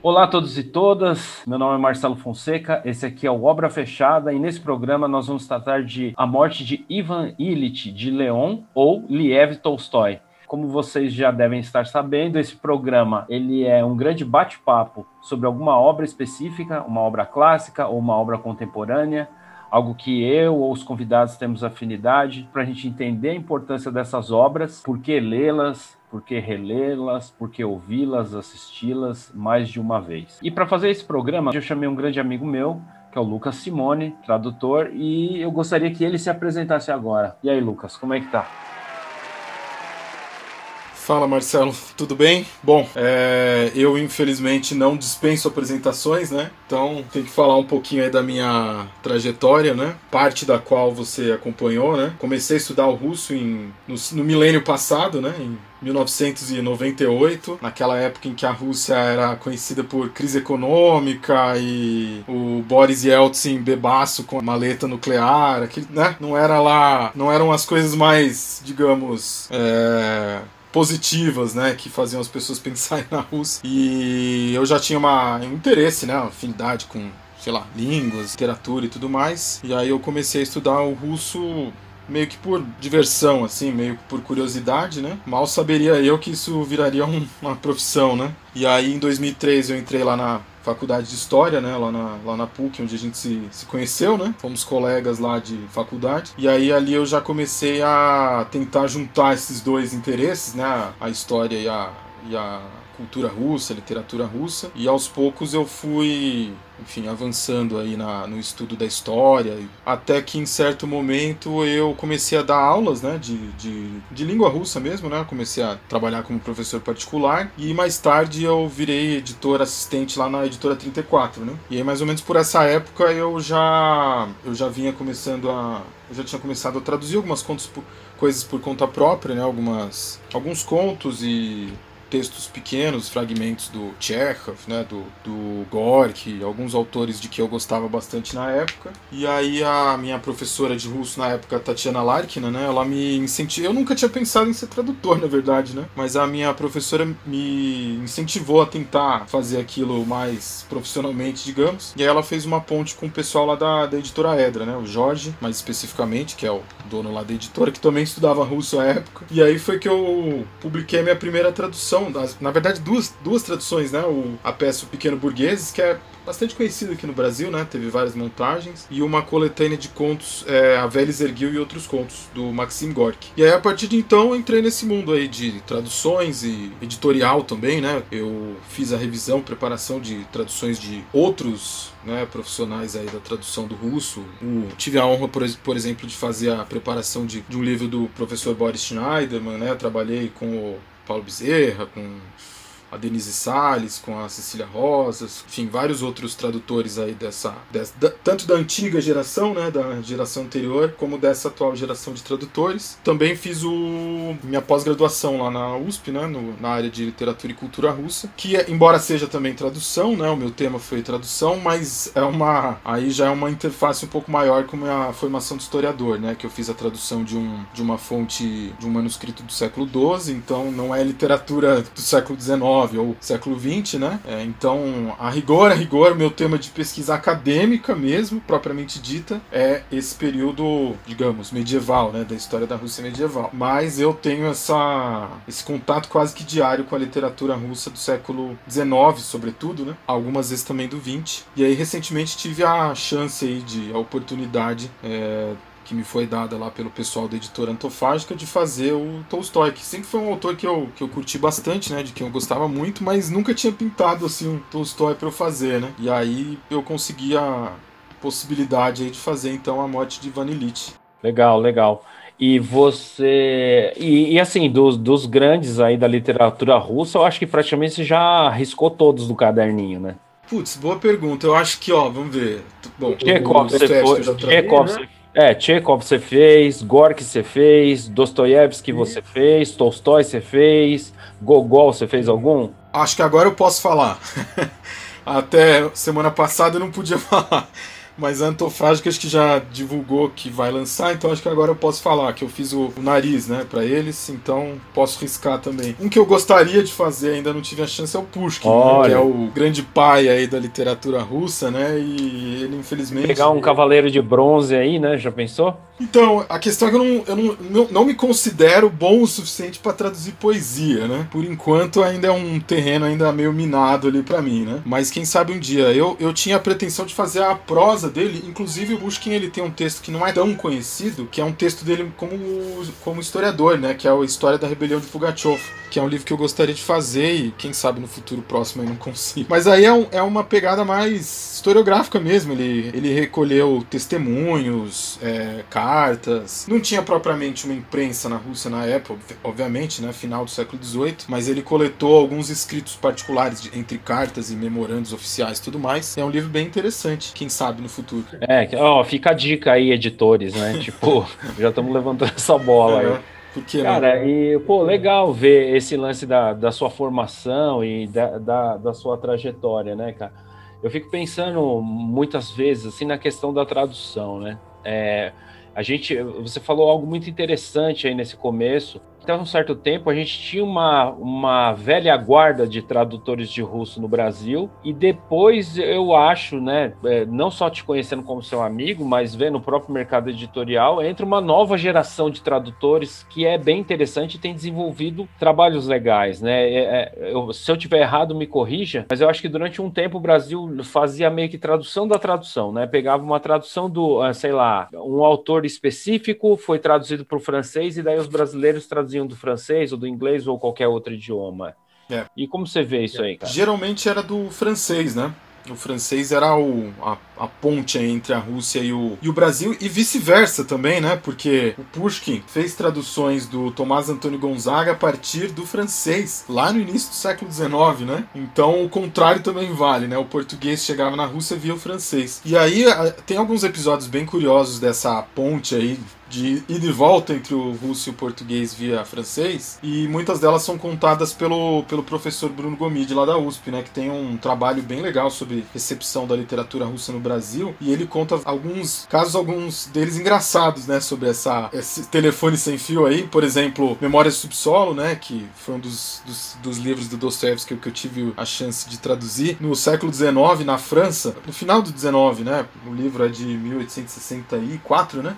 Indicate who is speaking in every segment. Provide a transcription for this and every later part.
Speaker 1: Olá a todos e todas, meu nome é Marcelo Fonseca, esse aqui é o Obra Fechada e nesse programa nós vamos tratar de A Morte de Ivan Illich de Leon ou Liev Tolstói. Como vocês já devem estar sabendo, esse programa ele é um grande bate-papo sobre alguma obra específica, uma obra clássica ou uma obra contemporânea, algo que eu ou os convidados temos afinidade, para a gente entender a importância dessas obras, por que lê-las, por que relê-las, por que ouvi-las, assisti-las mais de uma vez. E para fazer esse programa, eu chamei um grande amigo meu, que é o Lucas Simone, tradutor, e eu gostaria que ele se apresentasse agora. E aí, Lucas, como é que tá?
Speaker 2: Fala Marcelo, tudo bem? Bom, é, eu infelizmente não dispenso apresentações, né? Então tem que falar um pouquinho aí da minha trajetória, né? Parte da qual você acompanhou, né? Comecei a estudar o russo em, no, no milênio passado, né? Em 1998, naquela época em que a Rússia era conhecida por crise econômica e o Boris Yeltsin bebaço com a maleta nuclear, aquele, né? Não era lá, não eram as coisas mais, digamos, é, positivas, né, que faziam as pessoas pensarem na Rússia. E eu já tinha uma, um interesse, né, uma afinidade com, sei lá, línguas, literatura e tudo mais. E aí eu comecei a estudar o russo meio que por diversão, assim, meio que por curiosidade, né? Mal saberia eu que isso viraria um, uma profissão, né? E aí em 2003 eu entrei lá na faculdade de História, né, lá na, lá na PUC, onde a gente se, se conheceu, né, fomos colegas lá de faculdade, e aí ali eu já comecei a tentar juntar esses dois interesses, né, a história e a, e a cultura russa, literatura russa, e aos poucos eu fui, enfim, avançando aí na, no estudo da história, até que em certo momento eu comecei a dar aulas, né, de, de, de língua russa mesmo, né, comecei a trabalhar como professor particular, e mais tarde eu virei editor assistente lá na editora 34, né, e aí mais ou menos por essa época eu já, eu já vinha começando a, eu já tinha começado a traduzir algumas contos por, coisas por conta própria, né, algumas, alguns contos e textos pequenos, fragmentos do Chekhov, né, do, do Gorky, alguns autores de que eu gostava bastante na época. E aí a minha professora de russo na época, Tatiana Larkina, né, ela me incentivou. Eu nunca tinha pensado em ser tradutor, na verdade, né, mas a minha professora me incentivou a tentar fazer aquilo mais profissionalmente, digamos. E aí ela fez uma ponte com o pessoal lá da, da editora Edra, né, o Jorge, mais especificamente, que é o dono lá da editora, que também estudava russo à época. E aí foi que eu publiquei a minha primeira tradução tradução, na verdade duas, duas traduções, né? O, a peça O Pequeno Burgueses, que é bastante conhecido aqui no Brasil, né? Teve várias montagens. E uma coletânea de contos, é, A Velha Erguil e Outros Contos, do Maxim Gorky. E aí, a partir de então, entrei nesse mundo aí de traduções e editorial também, né? Eu fiz a revisão, preparação de traduções de outros né, profissionais aí da tradução do russo. O, tive a honra, por, por, exemplo, de fazer a preparação de, de um livro do professor Boris Schneiderman, né? Trabalhei com o Paulo Bezerra, com a Denise Salles, com a Cecília Rosas, enfim, vários outros tradutores aí dessa, dessa da, tanto da antiga geração, né, da geração anterior, como dessa atual geração de tradutores. Também fiz o minha pós-graduação lá na USP, né, no, na área de literatura e cultura russa, que embora seja também tradução, né, o meu tema foi tradução, mas é uma aí já é uma interface um pouco maior com a formação de historiador, né, que eu fiz a tradução de um de uma fonte de um manuscrito do século XII, então não é literatura do século XIX ou século XX, né? É, então, a rigor, a rigor, meu tema de pesquisa acadêmica mesmo, propriamente dita, é esse período, digamos, medieval, né? Da história da Rússia medieval. Mas eu tenho essa, esse contato quase que diário com a literatura russa do século XIX, sobretudo, né? Algumas vezes também do XX. E aí, recentemente, tive a chance aí de, a oportunidade é, que me foi dada lá pelo pessoal da editora Antofágica de fazer o Tolstói, que sempre foi um autor que eu, que eu curti bastante, né, de quem eu gostava muito, mas nunca tinha pintado assim um Tolstói para eu fazer, né? E aí eu consegui a possibilidade aí de fazer então a morte de Vanilite.
Speaker 1: Legal, legal. E você. E, e, assim, dos, dos grandes aí da literatura russa, eu acho que praticamente você já riscou todos do caderninho, né?
Speaker 2: Putz, boa pergunta. Eu acho que, ó, vamos ver. Bom,
Speaker 1: Chekhov, você foi. Chekhov, né? É, Chekhov você fez, Gorky você fez, Dostoiévski você fez, Tolstói você fez, Gogol você fez algum?
Speaker 2: Acho que agora eu posso falar. Até semana passada eu não podia falar. Mas a Antofágica acho que já divulgou que vai lançar, então acho que agora eu posso falar que eu fiz o, o nariz, né, para eles, então posso riscar também. Um que eu gostaria de fazer, ainda não tive a chance, é o Pushkin, né, que é o grande pai aí da literatura russa, né, e ele infelizmente...
Speaker 1: Pegar um cavaleiro de bronze aí, né, já pensou?
Speaker 2: Então, a questão é que eu não, eu não, não, não me considero bom o suficiente para traduzir poesia, né? Por enquanto ainda é um terreno ainda meio minado ali para mim, né? Mas quem sabe um dia. Eu, eu tinha a pretensão de fazer a prosa dele, inclusive o Pushkin ele tem um texto que não é tão conhecido, que é um texto dele como, como historiador, né? Que é a história da rebelião de Pugachev que é um livro que eu gostaria de fazer e quem sabe no futuro próximo eu não consigo. Mas aí é, um, é uma pegada mais historiográfica mesmo. Ele, ele recolheu testemunhos, é, cartas. Não tinha propriamente uma imprensa na Rússia na época, obviamente, né? Final do século XVIII, mas ele coletou alguns escritos particulares de, entre cartas e memorandos oficiais e tudo mais. É um livro bem interessante, quem sabe no futuro.
Speaker 1: É, ó, fica a dica aí, editores, né? tipo, já estamos levantando essa bola aí. Porque, Cara, e, pô, legal ver esse lance da, da sua formação e da, da, da, sua trajetória, né, cara? Eu fico pensando muitas vezes, assim, na questão da tradução, né? É, a gente, você falou algo muito interessante aí nesse começo, até um certo tempo a gente tinha uma, uma velha guarda de tradutores de russo no Brasil e depois eu acho, né, é, não só te conhecendo como seu amigo, mas vendo o próprio mercado editorial, entra uma nova geração de tradutores que é bem interessante e tem desenvolvido trabalhos legais, né? É, é, eu, se eu tiver errado, me corrija, mas eu acho que durante um tempo o Brasil fazia meio que tradução da tradução, né? Pegava uma tradução do, ah, sei lá, um autor específico, foi traduzido para o francês e daí os brasileiros traduziam traduziam do francês ou do inglês ou qualquer outro idioma. É. E como você vê isso aí, cara?
Speaker 2: Geralmente era do francês, né? O francês era o, a, a ponte entre a Rússia e o, e o Brasil, e vice-versa também, né? Porque o Pushkin fez traduções do Tomás Antônio Gonzaga a partir do francês, lá no início do século XIX, né? Então o contrário também vale, né? O português chegava na Rússia via o francês. E aí tem alguns episódios bem curiosos dessa ponte aí de ida e volta entre o russo e o português via francês, e muitas delas são contadas pelo, pelo professor Bruno Gomide lá da USP, né, que tem um trabalho bem legal sobre recepção da literatura russa no Brasil, e ele conta alguns casos, alguns deles engraçados, né, sobre essa, esse telefone sem fio aí, por exemplo, Memórias do Subsolo, né, que foi um dos, dos, dos livros do Dostoevsky que eu tive a chance de traduzir, no século XIX, na França, no final do XIX, né, o livro é de 1864, né,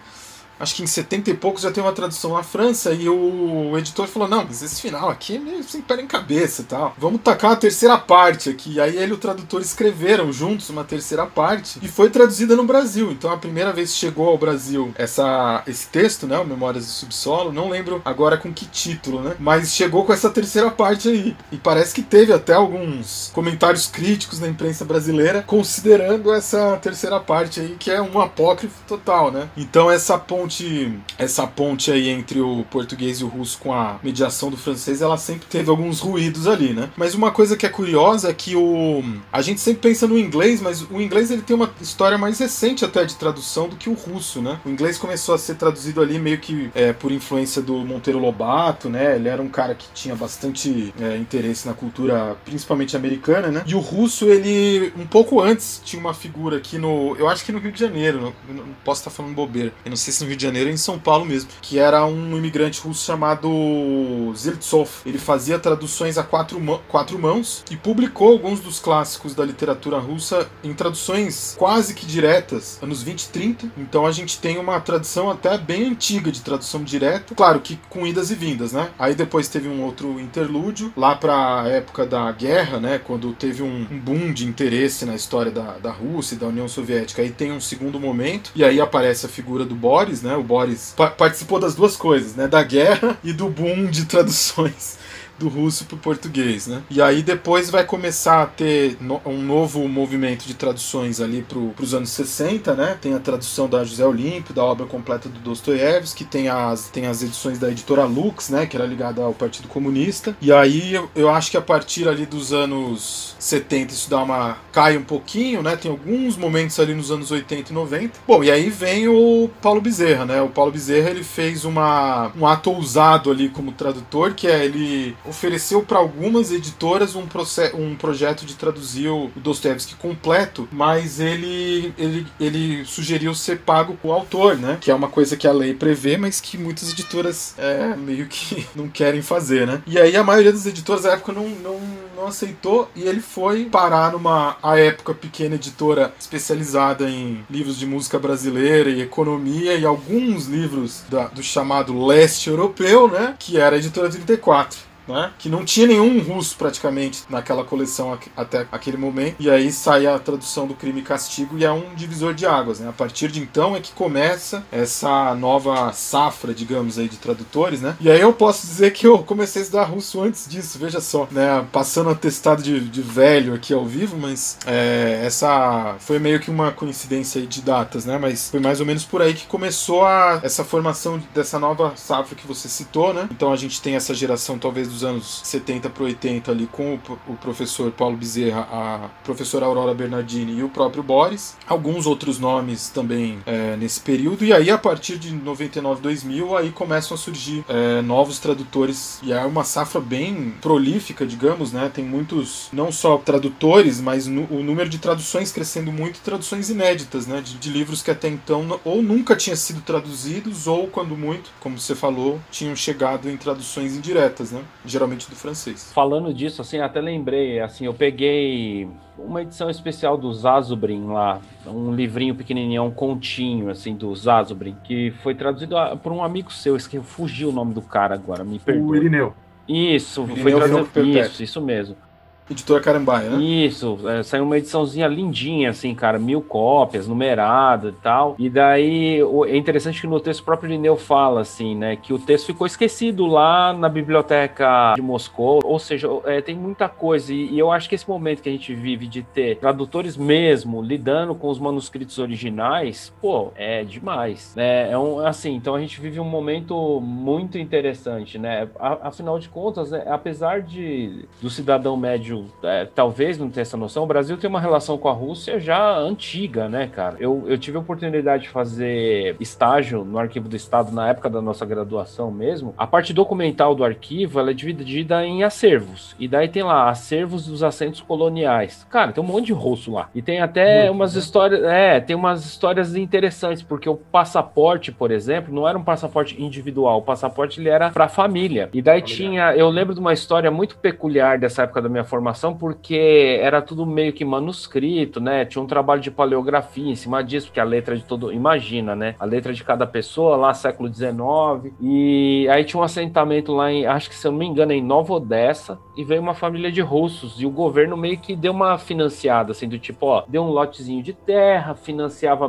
Speaker 2: acho que em 70 e poucos já tem uma tradução na França e o editor falou: não, mas esse final aqui é meio sem pé em cabeça e tal. Vamos tacar a terceira parte aqui. E aí ele e o tradutor escreveram juntos uma terceira parte e foi traduzida no Brasil. Então a primeira vez que chegou ao Brasil essa, esse texto, né? O Memórias do Subsolo, não lembro agora com que título, né? Mas chegou com essa terceira parte aí. E parece que teve até alguns comentários críticos na imprensa brasileira considerando essa terceira parte aí, que é um apócrifo total, né? Então essa ponte ponte, essa ponte aí entre o português e o russo com a mediação do francês, ela sempre teve alguns ruídos ali, né? Mas uma coisa que é curiosa é que o a gente sempre pensa no inglês, mas o inglês ele tem uma história mais recente até de tradução do que o russo, né? O inglês começou a ser traduzido ali meio que é, por influência do Monteiro Lobato, né? Ele era um cara que tinha bastante é, interesse na cultura, principalmente americana, né? E o russo, ele um pouco antes tinha uma figura aqui no, eu acho que no Rio de Janeiro, não, não posso estar falando bobeira. Eu não sei se no Rio de Janeiro, em São Paulo mesmo, que era um imigrante russo chamado Ziltsov. Ele fazia traduções a quatro, quatro mãos e publicou alguns dos clássicos da literatura russa em traduções quase que diretas, anos 20 e 30. Então a gente tem uma tradição até bem antiga de tradução direta, claro que com idas e vindas, né? Aí depois teve um outro interlúdio, lá para a época da guerra, né? Quando teve um, um boom de interesse na história da, da Rússia e da União Soviética. Aí tem um segundo momento, e aí aparece a figura do Boris, né? Né? O Boris pa participou das duas coisas, né? Da guerra e do boom de traduções do russo para o português, né? E aí depois vai começar a ter no, um novo movimento de traduções ali para os anos 60, né? Tem a tradução da José Olímpio, da obra completa do Dostoiévski, tem as, tem as edições da editora Lux, né? Que era ligada ao Partido Comunista. E aí eu, eu acho que a partir ali dos anos 70 isso dá uma... cai um pouquinho, né? Tem alguns momentos ali nos anos 80 e 90. Bom, e aí vem o Paulo Bezerra, né? O Paulo Bezerra ele fez uma, um ato ousado ali como tradutor, que é ele ofereceu para algumas editoras um, um projeto de traduzir o Dostoevsky completo, mas ele, ele, ele sugeriu ser pago com o autor, né? Que é uma coisa que a lei prevê, mas que muitas editoras é, meio que não querem fazer, né? E aí a maioria das editoras da época não, não, não aceitou e ele foi parar numa, à época, pequena editora especializada em livros de música brasileira e economia e alguns livros da, do chamado leste europeu, né? Que era a editora 34 né? Que não tinha nenhum russo praticamente naquela coleção até aquele momento. E aí sai a tradução do Crime e Castigo e é um divisor de águas, né? A partir de então é que começa essa nova safra, digamos aí, de tradutores, né? E aí eu posso dizer que eu comecei a estudar russo antes disso, veja só, né? Passando atestado de, de velho aqui ao vivo, mas é, essa foi meio que uma coincidência aí de datas, né? Mas foi mais ou menos por aí que começou a, essa formação dessa nova safra que você citou, né? Então a gente tem essa geração talvez dos anos 70 para 80 ali com o, professor Paulo Bezerra, a professora Aurora Bernardini e o próprio Boris. Alguns outros nomes também é, nesse período. E aí, a partir de 99, 2000, aí começam a surgir é, novos tradutores. E é uma safra bem prolífica, digamos, né? Tem muitos, não só tradutores, mas o número de traduções crescendo muito, traduções inéditas, né? De, de livros que até então ou nunca tinham sido traduzidos, ou quando muito, como você falou, tinham chegado em traduções indiretas, né? Geralmente do francês.
Speaker 1: Falando disso, assim, até lembrei, assim, eu peguei uma edição especial do Zazubrin lá, um livrinho pequenininho, um continho, assim, do Zazubrin, que foi traduzido por um amigo seu, que fugiu o nome do cara agora, me perdoa.
Speaker 3: O Irineu.
Speaker 1: Isso, Irineu foi traduzido, isso, isso mesmo.
Speaker 2: Editora Carambaia, né?
Speaker 1: Isso, é, saiu uma ediçãozinha lindinha, assim, cara, mil cópias, numerada e tal. E daí é interessante que no texto próprio Lineu fala, assim, né, que o texto ficou esquecido lá na biblioteca de Moscou, ou seja, é, tem muita coisa. E, e, eu acho que esse momento que a gente vive de ter tradutores mesmo lidando com os manuscritos originais, pô, é demais, né? É um, assim, então a gente vive um momento muito interessante, né? Afinal de contas, né, apesar de do cidadão médio é, talvez não tenha essa noção, o Brasil tem uma relação com a Rússia já antiga, né, cara? Eu, eu tive a oportunidade de fazer estágio no Arquivo do Estado na época da nossa graduação mesmo. A parte documental do arquivo ela é dividida em acervos. E daí tem lá acervos dos assentos coloniais. Cara, tem um monte de russo lá. E tem até Muito, umas né? histórias. É, tem umas histórias interessantes, porque o passaporte, por exemplo, não era um passaporte individual. O passaporte ele era para família. E daí tinha. Eu lembro de uma história muito peculiar dessa época da minha formação informação porque era tudo meio que manuscrito, né? Tinha um trabalho de paleografia em cima disso, porque a letra de todo. Imagina, né? A letra de cada pessoa lá, século XIX. E aí tinha um assentamento lá em, acho que se eu não me engano, em Nova Odessa, e veio uma família de russos. E o governo meio que deu uma financiada, assim, do tipo, ó, deu um lotezinho de terra, financiava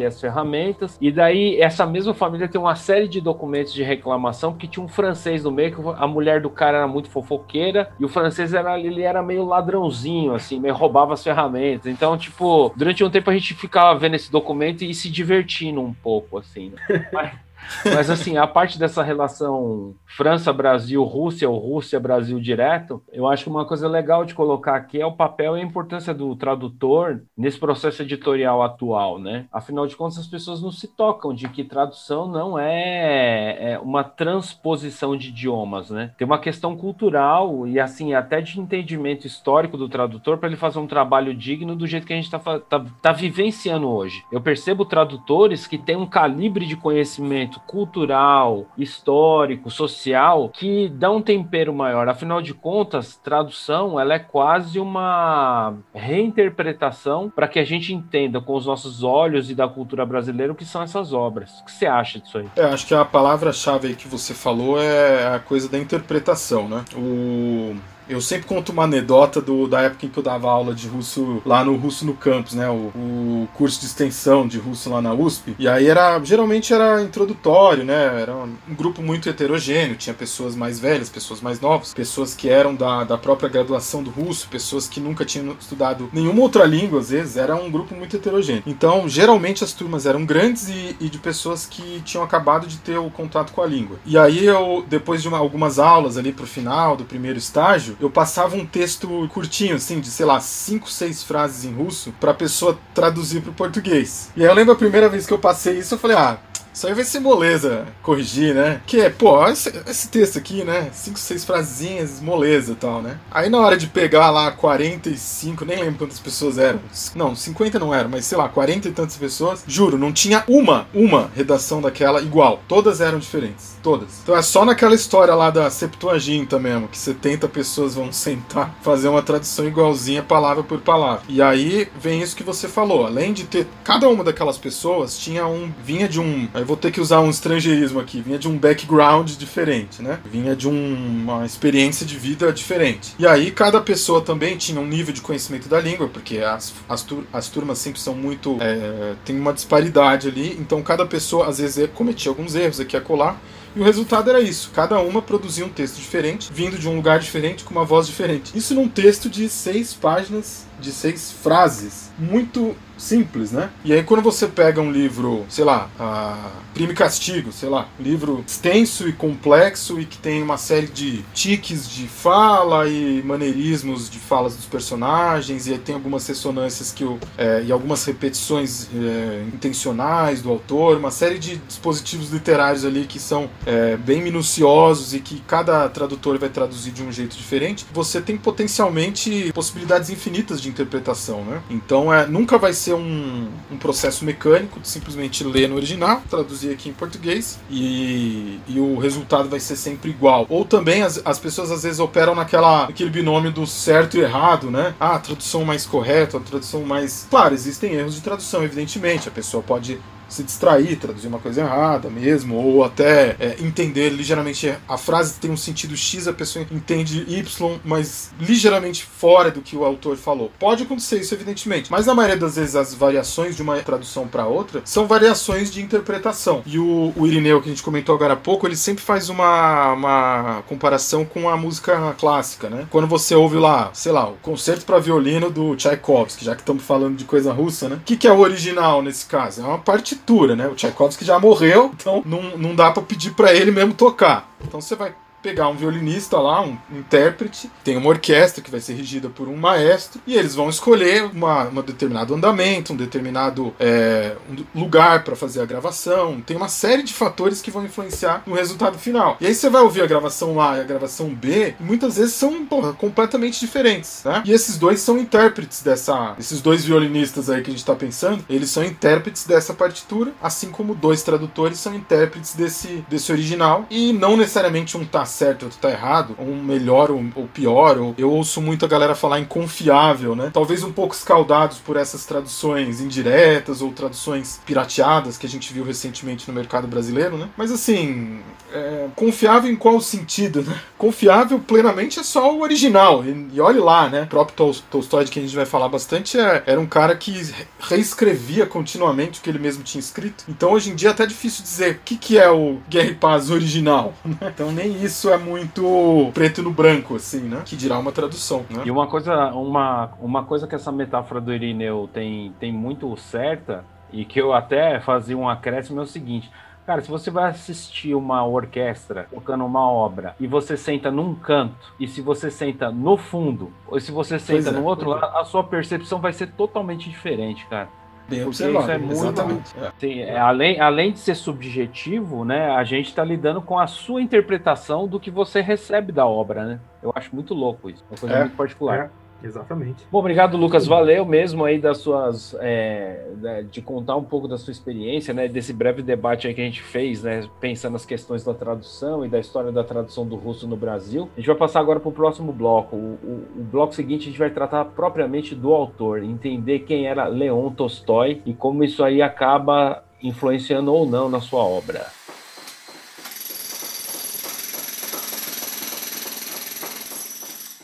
Speaker 1: e as ferramentas. E daí essa mesma família tem uma série de documentos de reclamação, porque tinha um francês no meio, que a mulher do cara era muito fofoqueira, e o francês era ele era meio ladrãozinho, assim, meio roubava as ferramentas. Então, tipo, durante um tempo a gente ficava vendo esse documento e se divertindo um pouco, assim. Né? Mas... Mas assim, a parte dessa relação França-Brasil, Rússia ou Rússia-Brasil direto, eu acho que uma coisa legal de colocar aqui é o papel e a importância do tradutor nesse processo editorial atual, né? Afinal de contas, as pessoas não se tocam de que tradução não é, é uma transposição de idiomas, né? Tem uma questão cultural e assim, até de entendimento histórico do tradutor para ele fazer um trabalho digno do jeito que a gente está tá, tá vivenciando hoje. Eu percebo tradutores que têm um calibre de conhecimento cultural, histórico, social, que dá um tempero maior. Afinal de contas, tradução ela é quase uma reinterpretação para que a gente entenda com os nossos olhos e da cultura brasileira o que são essas obras. O que você acha disso aí?
Speaker 2: É, acho que a palavra-chave que você falou é a coisa da interpretação, né? O Eu sempre conto uma anedota do, da época em que eu dava aula de russo lá no Russo no Campus, né? O, o curso de extensão de russo lá na USP. E aí era geralmente era introdutório, né? Era um, grupo muito heterogêneo, tinha pessoas mais velhas, pessoas mais novas, pessoas que eram da, da própria graduação do russo, pessoas que nunca tinham estudado nenhuma outra língua, às vezes, era um grupo muito heterogêneo. Então, geralmente as turmas eram grandes e, e de pessoas que tinham acabado de ter o contato com a língua. E aí eu, depois de uma, algumas aulas ali pro final do primeiro estágio, eu passava um texto curtinho, assim, de sei lá, cinco, seis frases em russo, pra pessoa traduzir pro português. E aí eu lembro a primeira vez que eu passei isso, eu falei, ah, isso aí vai ser moleza corrigir, né? Que é, pô, esse, esse, texto aqui, né? Cinco, seis frasinhas, moleza e tal, né? Aí na hora de pegar lá 45, nem lembro quantas pessoas eram. Não, 50 não eram, mas sei lá, 40 e tantas pessoas. Juro, não tinha uma, uma redação daquela igual. Todas eram diferentes. Todas. Então é só naquela história lá da Septuaginta mesmo, que 70 pessoas vão sentar, fazer uma tradução igualzinha, palavra por palavra. E aí vem isso que você falou. Além de ter. Cada uma daquelas pessoas tinha um. vinha de um Aí vou ter que usar um estrangeirismo aqui. Vinha de um background diferente, né? Vinha de um, uma experiência de vida diferente. E aí cada pessoa também tinha um nível de conhecimento da língua, porque as, as, tur as turmas sempre são muito. É, tem uma disparidade ali. Então cada pessoa às vezes cometia alguns erros aqui e acolá. E o resultado era isso: cada uma produzia um texto diferente, vindo de um lugar diferente, com uma voz diferente. Isso num texto de seis páginas, de seis frases. Muito simples, né? E aí quando você pega um livro, sei lá, a Castigo, sei lá, um livro extenso e complexo e que tem uma série de tiques de fala e maneirismos de falas dos personagens e aí tem algumas ressonâncias que o, é, e algumas repetições é, intencionais do autor, uma série de dispositivos literários ali que são é, bem minuciosos e que cada tradutor vai traduzir de um jeito diferente, você tem potencialmente possibilidades infinitas de interpretação, né? Então é, nunca vai ser um, um processo mecânico de simplesmente ler no original, traduzir aqui em português e, e o resultado vai ser sempre igual. Ou também as, as pessoas às vezes operam naquela, naquele binômio do certo e errado, né? Ah, a tradução mais correta, a tradução mais. Claro, existem erros de tradução, evidentemente. A pessoa pode se distrair, traduzir uma coisa errada mesmo, ou até é, entender ligeiramente a frase tem um sentido X, a pessoa entende Y, mas ligeiramente fora do que o autor falou. Pode acontecer isso, evidentemente, mas na maioria das vezes as variações de uma tradução para outra são variações de interpretação. E o, o Irineu, que a gente comentou agora há pouco, ele sempre faz uma, uma comparação com a música clássica, né? Quando você ouve lá, sei lá, o concerto para violino do Tchaikovsky, já que estamos falando de coisa russa, né? O que, que é o original nesse caso? É uma parte partitura, né? O Tchaikovsky já morreu, então não, não dá para pedir para ele mesmo tocar. Então você vai pegar um violinista lá, um intérprete, tem uma orquestra que vai ser regida por um maestro, e eles vão escolher uma, um determinado andamento, um determinado é, um lugar para fazer a gravação. Tem uma série de fatores que vão influenciar no resultado final. E aí você vai ouvir a gravação A e a gravação B, e muitas vezes são porra, completamente diferentes. Né? E esses dois são intérpretes dessa. Esses dois violinistas aí que a gente está pensando, eles são intérpretes dessa partitura, assim como dois tradutores são intérpretes desse, desse original, e não necessariamente um tá certo, outro tá errado, um melhor ou, ou pior. Ou, eu ouço muito a galera falar inconfiável, né? Talvez um pouco escaldados por essas traduções indiretas ou traduções pirateadas que a gente viu recentemente no mercado brasileiro, né? Mas assim, é, confiável em qual sentido, né? Confiável plenamente é só o original. E, e olhe lá, né? O próprio Tol Tolstói, de quem a gente vai falar bastante, é, era um cara que reescrevia continuamente o que ele mesmo tinha escrito. Então hoje em dia é até difícil dizer o que, que é o Guerra e Paz original. Né? Então nem isso isso é muito preto no branco, assim, né? Que dirá uma tradução, né?
Speaker 1: E uma coisa, uma, uma coisa que essa metáfora do Irineu tem, tem muito certa, e que eu até fazia um acréscimo, é o seguinte. Cara, se você vai assistir uma orquestra tocando uma obra e você senta num canto, e se você senta no fundo, ou se você senta é, no outro lado, a sua percepção vai ser totalmente diferente, cara.
Speaker 2: Bem observado, isso é muito, exatamente.
Speaker 1: Sim, é, além, além de ser subjetivo, né, a gente está lidando com a sua interpretação do que você recebe da obra, né? Eu acho muito louco isso, uma coisa é, muito particular.
Speaker 3: Exatamente.
Speaker 1: Bom, obrigado, Lucas. Valeu mesmo aí das suas. É, de contar um pouco da sua experiência, né? Desse breve debate aí que a gente fez, né? Pensando nas questões da tradução e da história da tradução do russo no Brasil. A gente vai passar agora para o próximo bloco. O, o, o, bloco seguinte a gente vai tratar propriamente do autor, entender quem era Leon Tolstói e como isso aí acaba influenciando ou não na sua obra.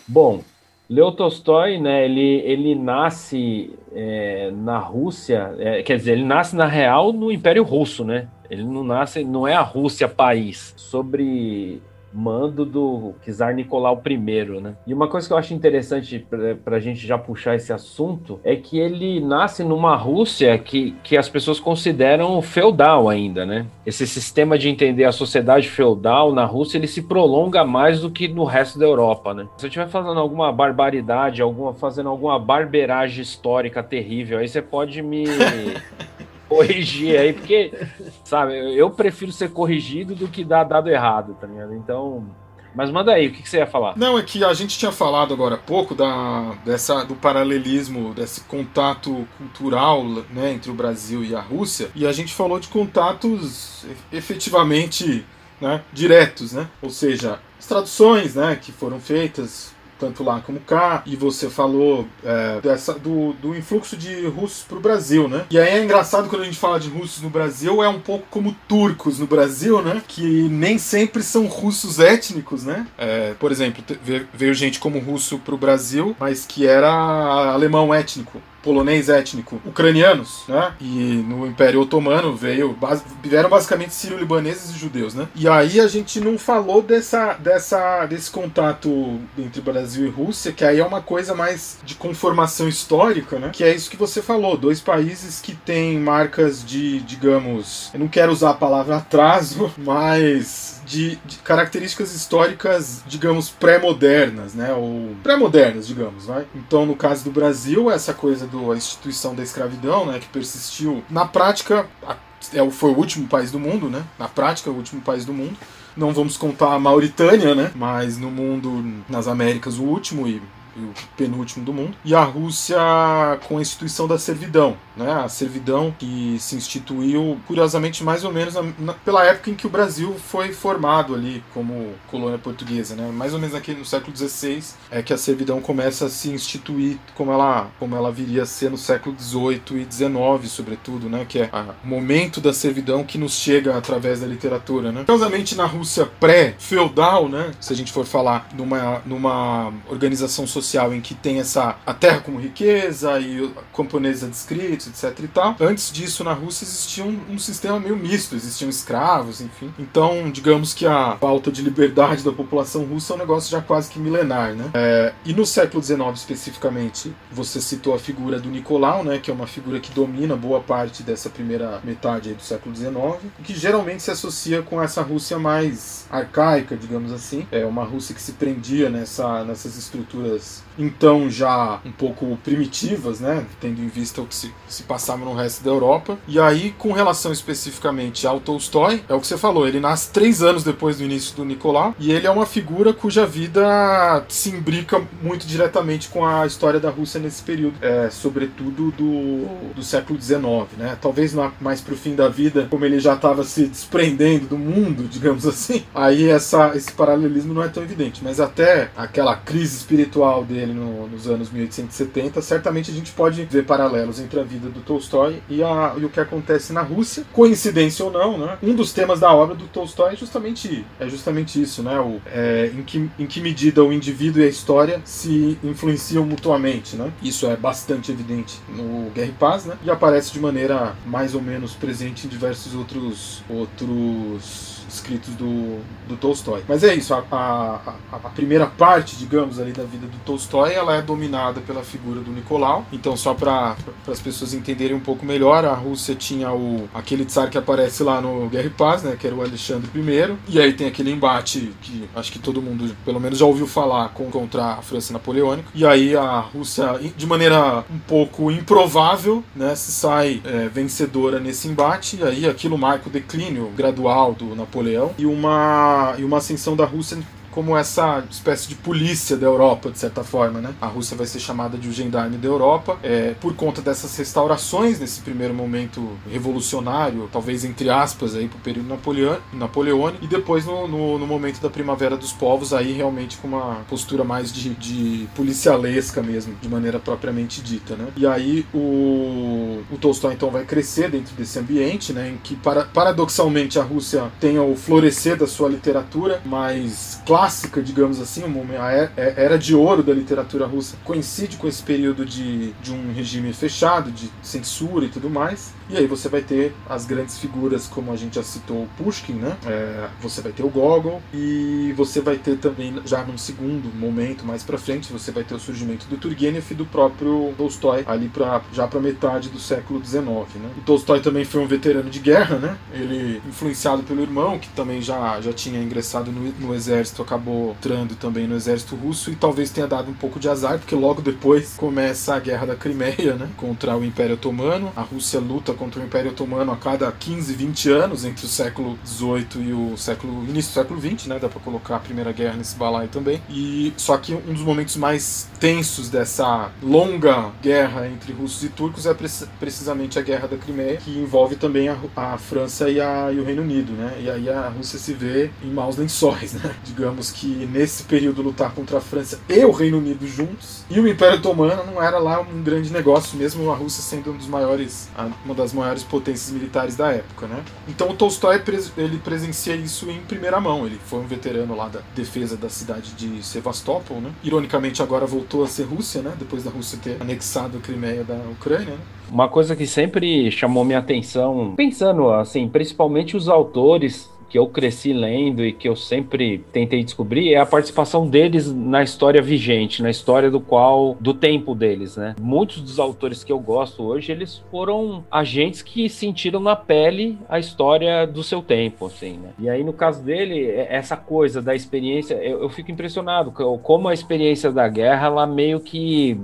Speaker 1: Bom, Leo Tolstói, né, ele, ele nasce é, na Rússia, é, quer dizer, ele nasce na real no Império Russo, né? Ele não nasce, não é a Rússia país. Sobre mando do czar Nicolau I, né? E uma coisa que eu acho interessante para a gente já puxar esse assunto é que ele nasce numa Rússia que, que as pessoas consideram feudal ainda, né? Esse sistema de entender a sociedade feudal na Rússia ele se prolonga mais do que no resto da Europa, né? Se eu estiver fazendo alguma barbaridade, alguma fazendo alguma barberagem histórica terrível, aí você pode me corrigir aí, porque, sabe, eu prefiro ser corrigido do que dar dado errado, tá ligado? Então. Mas manda aí, o que, que, você ia falar?
Speaker 2: Não, é que a gente tinha falado agora há pouco da, dessa, do paralelismo, desse contato cultural né, entre o Brasil e a Rússia, e a gente falou de contatos efetivamente né, diretos, né? Ou seja, as traduções né, que foram feitas tanto lá como cá, e você falou é, dessa, do, do influxo de russos para o Brasil, né? E aí é engraçado quando a gente fala de russos no Brasil, é um pouco como turcos no Brasil, né? Que nem sempre são russos étnicos, né? É, por exemplo, veio gente como russo para o Brasil, mas que era alemão étnico polonês étnico ucranianos, né? E no Império Otomano veio, vieram basicamente sírio-libaneses e judeus, né? E aí a gente não falou dessa, dessa, desse contato entre Brasil e Rússia, que aí é uma coisa mais de conformação histórica, né? Que é isso que você falou, dois países que têm marcas de, digamos, eu não quero usar a palavra atraso, mas de, de características históricas, digamos, pré-modernas, né? Ou pré-modernas, digamos, né? Então, no caso do Brasil, essa coisa da instituição da escravidão, né, que persistiu na prática, é, foi o último país do mundo, né? Na prática, é o último país do mundo. Não vamos contar a Mauritânia, né? Mas no mundo, nas Américas, o último e o penúltimo do mundo, e a Rússia com a instituição da servidão, né? A servidão que se instituiu, curiosamente, mais ou menos na, na, pela época em que o Brasil foi formado ali como colônia portuguesa, né? Mais ou menos aqui no século XVI é que a servidão começa a se instituir como ela, como ela viria a ser no século XVIII e XIX, sobretudo, né? Que é o momento da servidão que nos chega através da literatura, né? Curiosamente, na Rússia pré-feudal, né? Se a gente for falar numa, numa organização social em que tem essa a terra como riqueza e camponesa descritos, etc e tal. Antes disso, na Rússia existia um, um, sistema meio misto, existiam escravos, enfim. Então, digamos que a falta de liberdade da população russa é um negócio já quase que milenar, né? É, e no século XIX, especificamente, você citou a figura do Nicolau, né, que é uma figura que domina boa parte dessa primeira metade do século XIX, que geralmente se associa com essa Rússia mais arcaica, digamos assim. É uma Rússia que se prendia nessa, nessas estruturas então já um pouco primitivas, né, tendo em vista o que se, se passava no resto da Europa. E aí, com relação especificamente ao Tolstói, é o que você falou, ele nasce três anos depois do início do Nicolau, e ele é uma figura cuja vida se imbrica muito diretamente com a história da Rússia nesse período, é, sobretudo do, do século XIX, né, talvez mais pro fim da vida, como ele já estava se desprendendo do mundo, digamos assim, aí essa, esse paralelismo não é tão evidente, mas até aquela crise espiritual dele no, nos anos 1870, certamente a gente pode ver paralelos entre a vida do Tolstói e, a, e o que acontece na Rússia. Coincidência ou não, né? Um dos temas da obra do Tolstói é justamente, é justamente isso, né? O, é, em, que, em que medida o indivíduo e a história se influenciam mutuamente, né? Isso é bastante evidente no Guerra e Paz, né? E aparece de maneira mais ou menos presente em diversos outros outros escritos do, do Tolstói. Mas é isso, a, a, a, primeira parte, digamos, ali da vida do Tolstói, ela é dominada pela figura do Nicolau. Então, só para as pessoas entenderem um pouco melhor, a Rússia tinha o aquele tsar que aparece lá no Guerra e Paz, né, que era o Alexandre I. E aí tem aquele embate que acho que todo mundo, pelo menos, já ouviu falar contra a França Napoleônica. E aí a Rússia, de maneira um pouco improvável, né, se sai é, vencedora nesse embate. E aí aquilo marca o declínio gradual do Napoleão Napoleão e uma, e uma ascensão da Rússia como essa espécie de polícia da Europa, de certa forma. Né? A Rússia vai ser chamada de o gendarme da Europa é, por conta dessas restaurações nesse primeiro momento revolucionário, talvez entre aspas, aí para o período napoleônico, e depois no, no, no, momento da Primavera dos Povos, aí realmente com uma postura mais de, de policialesca mesmo, de maneira propriamente dita. Né? E aí o, o Tolstói então vai crescer dentro desse ambiente, né, em que para, paradoxalmente a Rússia tem o florescer da sua literatura mais clássica clássica, digamos assim, a era de ouro da literatura russa, coincide com esse período de, de um regime fechado, de censura e tudo mais. E aí você vai ter as grandes figuras, como a gente já citou, o Pushkin, né? É, você vai ter o Gogol e você vai ter também, já num segundo momento, mais para frente, você vai ter o surgimento do Turgenev e do próprio Tolstói, ali pra, já para metade do século XIX, né? O Tolstói também foi um veterano de guerra, né? Ele, influenciado pelo irmão, que também já, já tinha ingressado no, no exército, acabou entrando também no exército russo e talvez tenha dado um pouco de azar, porque logo depois começa a Guerra da Crimeia, né? Contra o Império Otomano. A Rússia luta contra o Império Otomano a cada 15, 20 anos, entre o século XVIII e o século início do século XX, né? Dá para colocar a Primeira Guerra nesse balaio também. E só que um dos momentos mais tensos dessa longa guerra entre russos e turcos é precisamente a Guerra da Crimeia, que envolve também a, a França e, a, e, o Reino Unido, né? E aí a Rússia se vê em maus lençóis, né? Digamos que nesse período lutar contra a França e o Reino Unido juntos, e o Império Otomano não era lá um grande negócio, mesmo a Rússia sendo um dos maiores, uma das maiores potências militares da época, né? Então o Tolstói ele presencia isso em primeira mão. Ele foi um veterano lá da defesa da cidade de Sevastopol, né? Ironicamente agora voltou a ser Rússia, né? Depois da Rússia ter anexado a Crimeia da Ucrânia, né?
Speaker 1: Uma coisa que sempre chamou minha atenção, pensando assim, principalmente os autores que eu cresci lendo e que eu sempre tentei descobrir é a participação deles na história vigente, na história do qual do tempo deles, né? Muitos dos autores que eu gosto hoje, eles foram agentes que sentiram na pele a história do seu tempo, assim, né? E aí no caso dele, é, essa coisa da experiência, eu, eu fico impressionado como a experiência da guerra ela meio que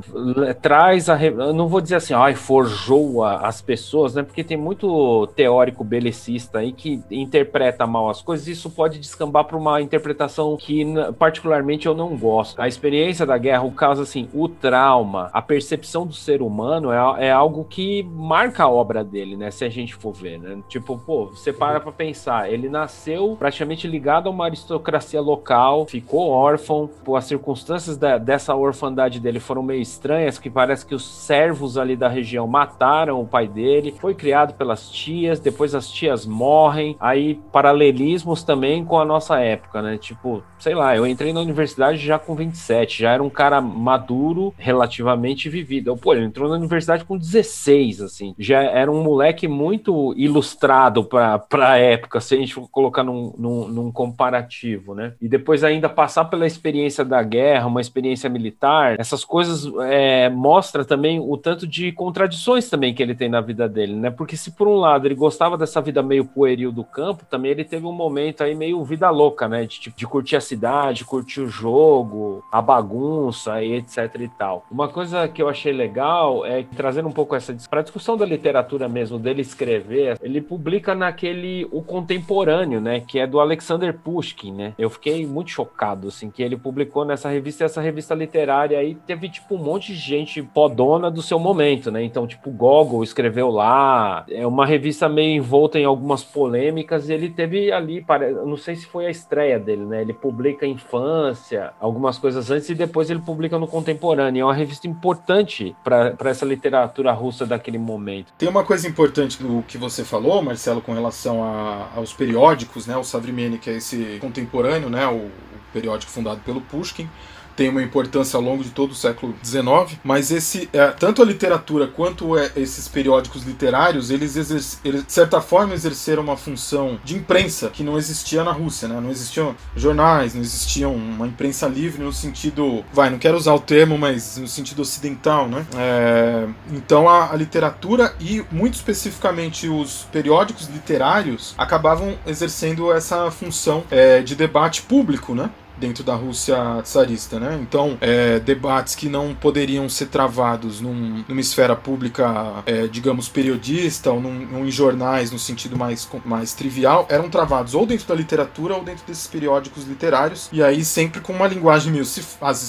Speaker 1: traz a, eu não vou dizer assim, ai, forjou as pessoas, né? Porque tem muito teórico belicista aí que interpreta mal as coisas, isso pode descambar para uma interpretação que particularmente eu não gosto. A experiência da guerra, o caso assim, o trauma, a percepção do ser humano é, é algo que marca a obra dele, né? Se a gente for ver, né? Tipo, pô, você para para pensar, ele nasceu praticamente ligado a uma aristocracia local, ficou órfão, pô, as circunstâncias da, dessa orfandade dele foram meio estranhas, que parece que os servos ali da região mataram o pai dele, foi criado pelas tias, depois as tias morrem, aí para paralelismos também com a nossa época, né? Tipo, sei lá, eu entrei na universidade já com 27, já era um cara maduro, relativamente vivido. Eu, pô, ele entrou na universidade com 16, assim. Já era um moleque muito ilustrado pra, pra época, se a gente colocar num, num, num comparativo, né? E depois ainda passar pela experiência da guerra, uma experiência militar, essas coisas é, mostra também o tanto de contradições também que ele tem na vida dele, né? Porque se por um lado ele gostava dessa vida meio pueril do campo, também ele teve um momento aí meio vida louca, né? De, de curtir a cidade, curtir o jogo, a bagunça e etc e tal. Uma coisa que eu achei legal é trazendo um pouco essa para discussão da literatura mesmo dele escrever, ele publica naquele o contemporâneo, né, que é do Alexander Pushkin, né? Eu fiquei muito chocado assim que ele publicou nessa revista, essa revista literária aí teve tipo um monte de gente podona do seu momento, né? Então, tipo, Gogol escreveu lá, é uma revista meio envolta em algumas polêmicas e ele teve ali, não sei se foi a estreia dele, né? Ele publica infância, algumas coisas antes e depois ele publica no contemporâneo. É uma revista importante para essa literatura russa daquele momento.
Speaker 2: Tem uma coisa importante no que você falou, Marcelo, com relação a, aos periódicos, né? O Savrimene, que é esse contemporâneo, né? O, o periódico fundado pelo Pushkin tem uma importância ao longo de todo o século XIX, mas esse é, tanto a literatura quanto é, esses periódicos literários, eles, eles, de certa forma exerceram uma função de imprensa que não existia na Rússia, né? Não existiam jornais, não existiam uma imprensa livre no sentido, vai, não quero usar o termo, mas no sentido ocidental, né? É, então a, a literatura e muito especificamente os periódicos literários acabavam exercendo essa função é, de debate público, né? Dentro da Rússia czarista, né? Então, é, debates que não poderiam ser travados num, numa esfera pública, é, digamos, periodista ou num, num, em jornais no sentido mais, mais trivial, eram travados ou dentro da literatura ou dentro desses periódicos literários, e aí sempre com uma linguagem meio,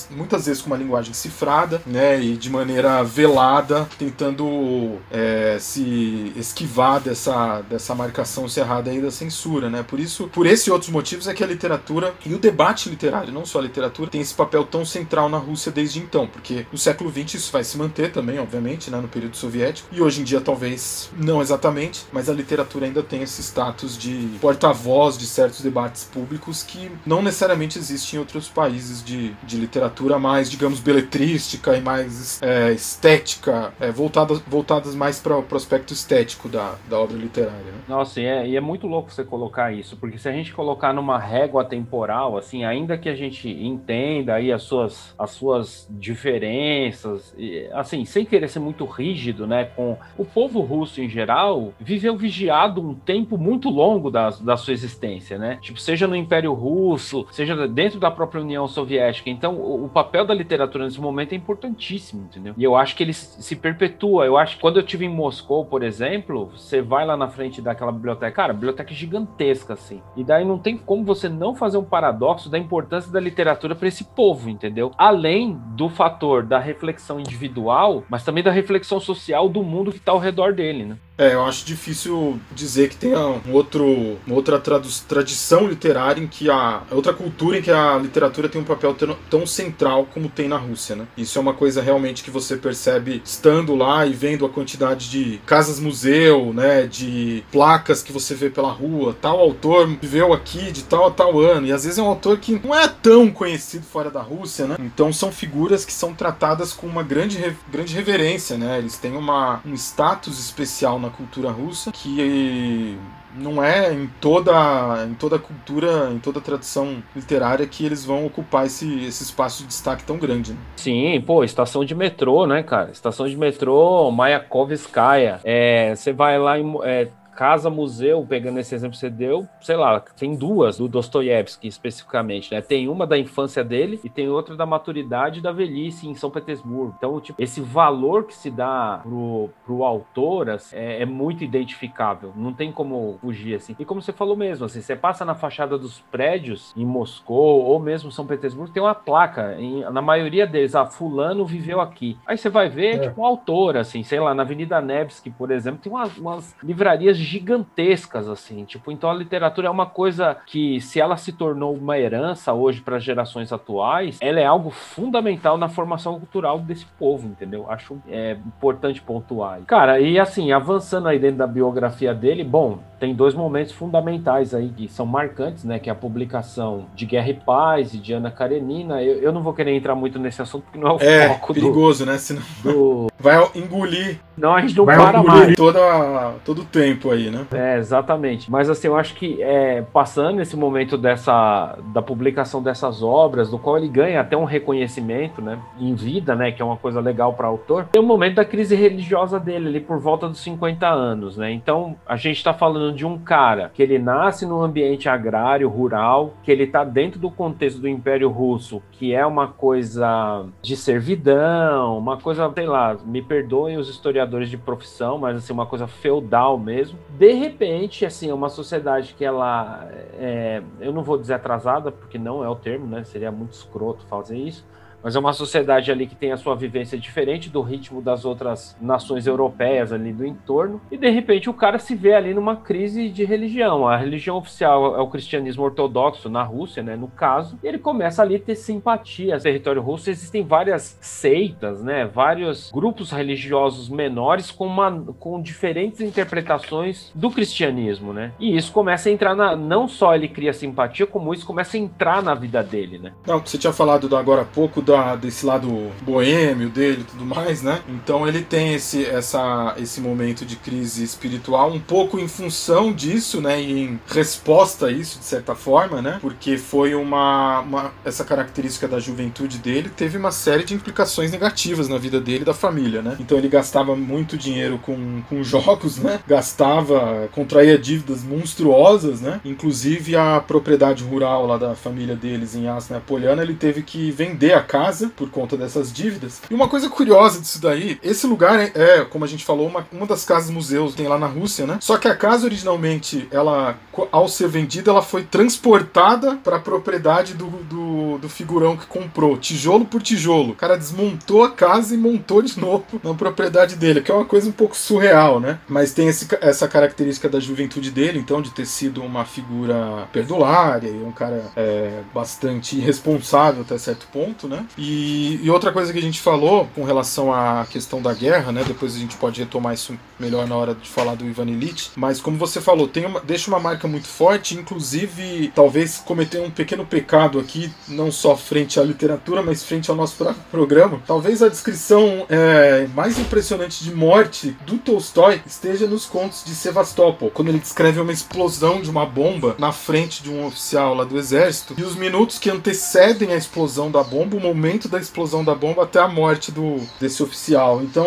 Speaker 2: muitas vezes com uma linguagem cifrada, né? E de maneira velada, tentando é, se esquivar dessa, dessa marcação cerrada aí da censura, né? Por isso, por esse e outros motivos é que a literatura e o debate literário literária, não só a literatura, tem esse papel tão central na Rússia desde então, porque no século XX isso vai se manter também, obviamente, né, no período soviético, e hoje em dia talvez não exatamente, mas a literatura ainda tem esse status de porta-voz de certos debates públicos que não necessariamente existe em outros países de, de literatura mais, digamos, beletrística e mais é, estética, é, voltadas, voltadas mais para o aspecto estético da, da obra literária. Né?
Speaker 1: Nossa, e é, e é muito louco você colocar isso, porque se a gente colocar numa régua temporal, assim, ainda que a gente entenda aí as suas, as suas diferenças, e, assim, sem querer ser muito rígido, né, com o povo russo em geral, viveu vigiado um tempo muito longo da, da sua existência, né? Tipo, seja no Império Russo, seja dentro da própria União Soviética. Então, o, o papel da literatura nesse momento é importantíssimo, entendeu? E eu acho que ele se perpetua. Eu acho que quando eu tive em Moscou, por exemplo, você vai lá na frente daquela biblioteca, cara, biblioteca gigantesca, assim. E daí não tem como você não fazer um paradoxo da importância da literatura para esse povo, entendeu? Além do fator da reflexão individual, mas também da reflexão social do mundo que está ao redor dele, né?
Speaker 2: É, eu acho difícil dizer que tenha um outro, uma outra tradição literária em que a outra cultura em que a literatura tem um papel tão, tão, central como tem na Rússia, né? Isso é uma coisa realmente que você percebe estando lá e vendo a quantidade de casas museu, né, de placas que você vê pela rua, tal autor viveu aqui de tal a tal ano, e às vezes é um autor que não é tão conhecido fora da Rússia, né? Então são figuras que são tratadas com uma grande, grande reverência, né? Eles têm uma, um status especial na cultura russa que não é em toda em toda cultura, em toda tradição literária que eles vão ocupar esse, esse espaço de destaque tão grande. Né?
Speaker 1: Sim, pô, estação de metrô, né, cara? Estação de metrô Mayakovskaya. É, você vai lá em é, casa museu, pegando esse exemplo que você deu, sei lá, tem duas do Dostoiévski especificamente, né? Tem uma da infância dele e tem outra da maturidade da velhice em São Petersburgo. Então, tipo, esse valor que se dá pro, pro autor assim, é, é, muito identificável, não tem como fugir assim. E como você falou mesmo, assim, você passa na fachada dos prédios em Moscou ou mesmo São Petersburgo, tem uma placa, em, na maioria deles, ah, fulano viveu aqui. Aí você vai ver, é. tipo, um autor, assim, sei lá, na Avenida Nevsky, por exemplo, tem umas, umas livrarias gigantescas, assim. Tipo, então a literatura é uma coisa que, se ela se tornou uma herança hoje para as gerações atuais, ela é algo fundamental na formação cultural desse povo, entendeu? Acho é, importante pontuar. Cara, e assim, avançando aí dentro da biografia dele, bom, tem dois momentos fundamentais aí que são marcantes, né? Que é a publicação de Guerra e Paz e de Ana Karenina. Eu, eu não vou querer entrar muito nesse assunto porque não é o
Speaker 2: é,
Speaker 1: foco
Speaker 2: perigoso, do, né? Senão do... vai engolir.
Speaker 1: Não, a gente não vai para mais.
Speaker 2: Toda, todo o tempo aí, né?
Speaker 1: É, exatamente. Mas assim, eu acho que é, passando esse momento dessa da publicação dessas obras, do qual ele ganha até um reconhecimento, né? Em vida, né? Que é uma coisa legal para o autor. Tem o momento da crise religiosa dele, ali por volta dos 50 anos, né? Então, a gente está falando de um cara que ele nasce num ambiente agrário, rural, que ele está dentro do contexto do Império Russo, que é uma coisa de servidão, uma coisa, sei lá, me perdoem os historiadores de profissão, mas assim, uma coisa feudal mesmo. De repente, assim, é uma sociedade que ela, é, eu não vou dizer atrasada, porque não é o termo, né? Seria muito escroto fazer isso, mas é uma sociedade ali que tem a sua vivência diferente do ritmo das outras nações europeias ali do entorno, e de repente o cara se vê ali numa crise de religião. A religião oficial é o cristianismo ortodoxo na Rússia, né, no caso, e ele começa ali a ter simpatia. No território russo existem várias seitas, né, vários grupos religiosos menores com, uma, com diferentes interpretações do cristianismo, né, e isso começa a entrar na. Não só ele cria simpatia, como isso começa a entrar na vida dele, né.
Speaker 2: Não, você tinha falado do agora há pouco da da, desse lado boêmio dele e tudo mais, né? Então ele tem esse, essa, esse momento de crise espiritual um pouco em função disso, né? Em resposta a isso, de certa forma, né? Porque foi uma, uma essa característica da juventude dele teve uma série de implicações negativas na vida dele e da família, né? Então ele gastava muito dinheiro com, com jogos, né? Gastava, contraía dívidas monstruosas, né? Inclusive a propriedade rural lá da família deles em Asna Poliana, ele teve que vender a casa casa por conta dessas dívidas. E uma coisa curiosa disso daí, esse lugar é, é como a gente falou, uma, uma das casas museus tem lá na Rússia, né? Só que a casa originalmente, ela, ao ser vendida, ela foi transportada para a propriedade do, do, do, figurão que comprou, tijolo por tijolo. O cara desmontou a casa e montou de novo na propriedade dele, que é uma coisa um pouco surreal, né? Mas tem esse, essa característica da juventude dele, então, de ter sido uma figura perdulária e um cara é, bastante irresponsável até certo ponto, né? E, e, outra coisa que a gente falou com relação à questão da guerra, né? Depois a gente pode retomar isso melhor na hora de falar do Ivan Illich, mas como você falou, tem uma, deixa uma marca muito forte, inclusive talvez cometer um pequeno pecado aqui, não só frente à literatura, mas frente ao nosso próprio programa. Talvez a descrição é, mais impressionante de morte do Tolstói esteja nos contos de Sevastopol, quando ele descreve uma explosão de uma bomba na frente de um oficial lá do exército e os minutos que antecedem a explosão da bomba, o momento da explosão da bomba até a morte do desse oficial. Então,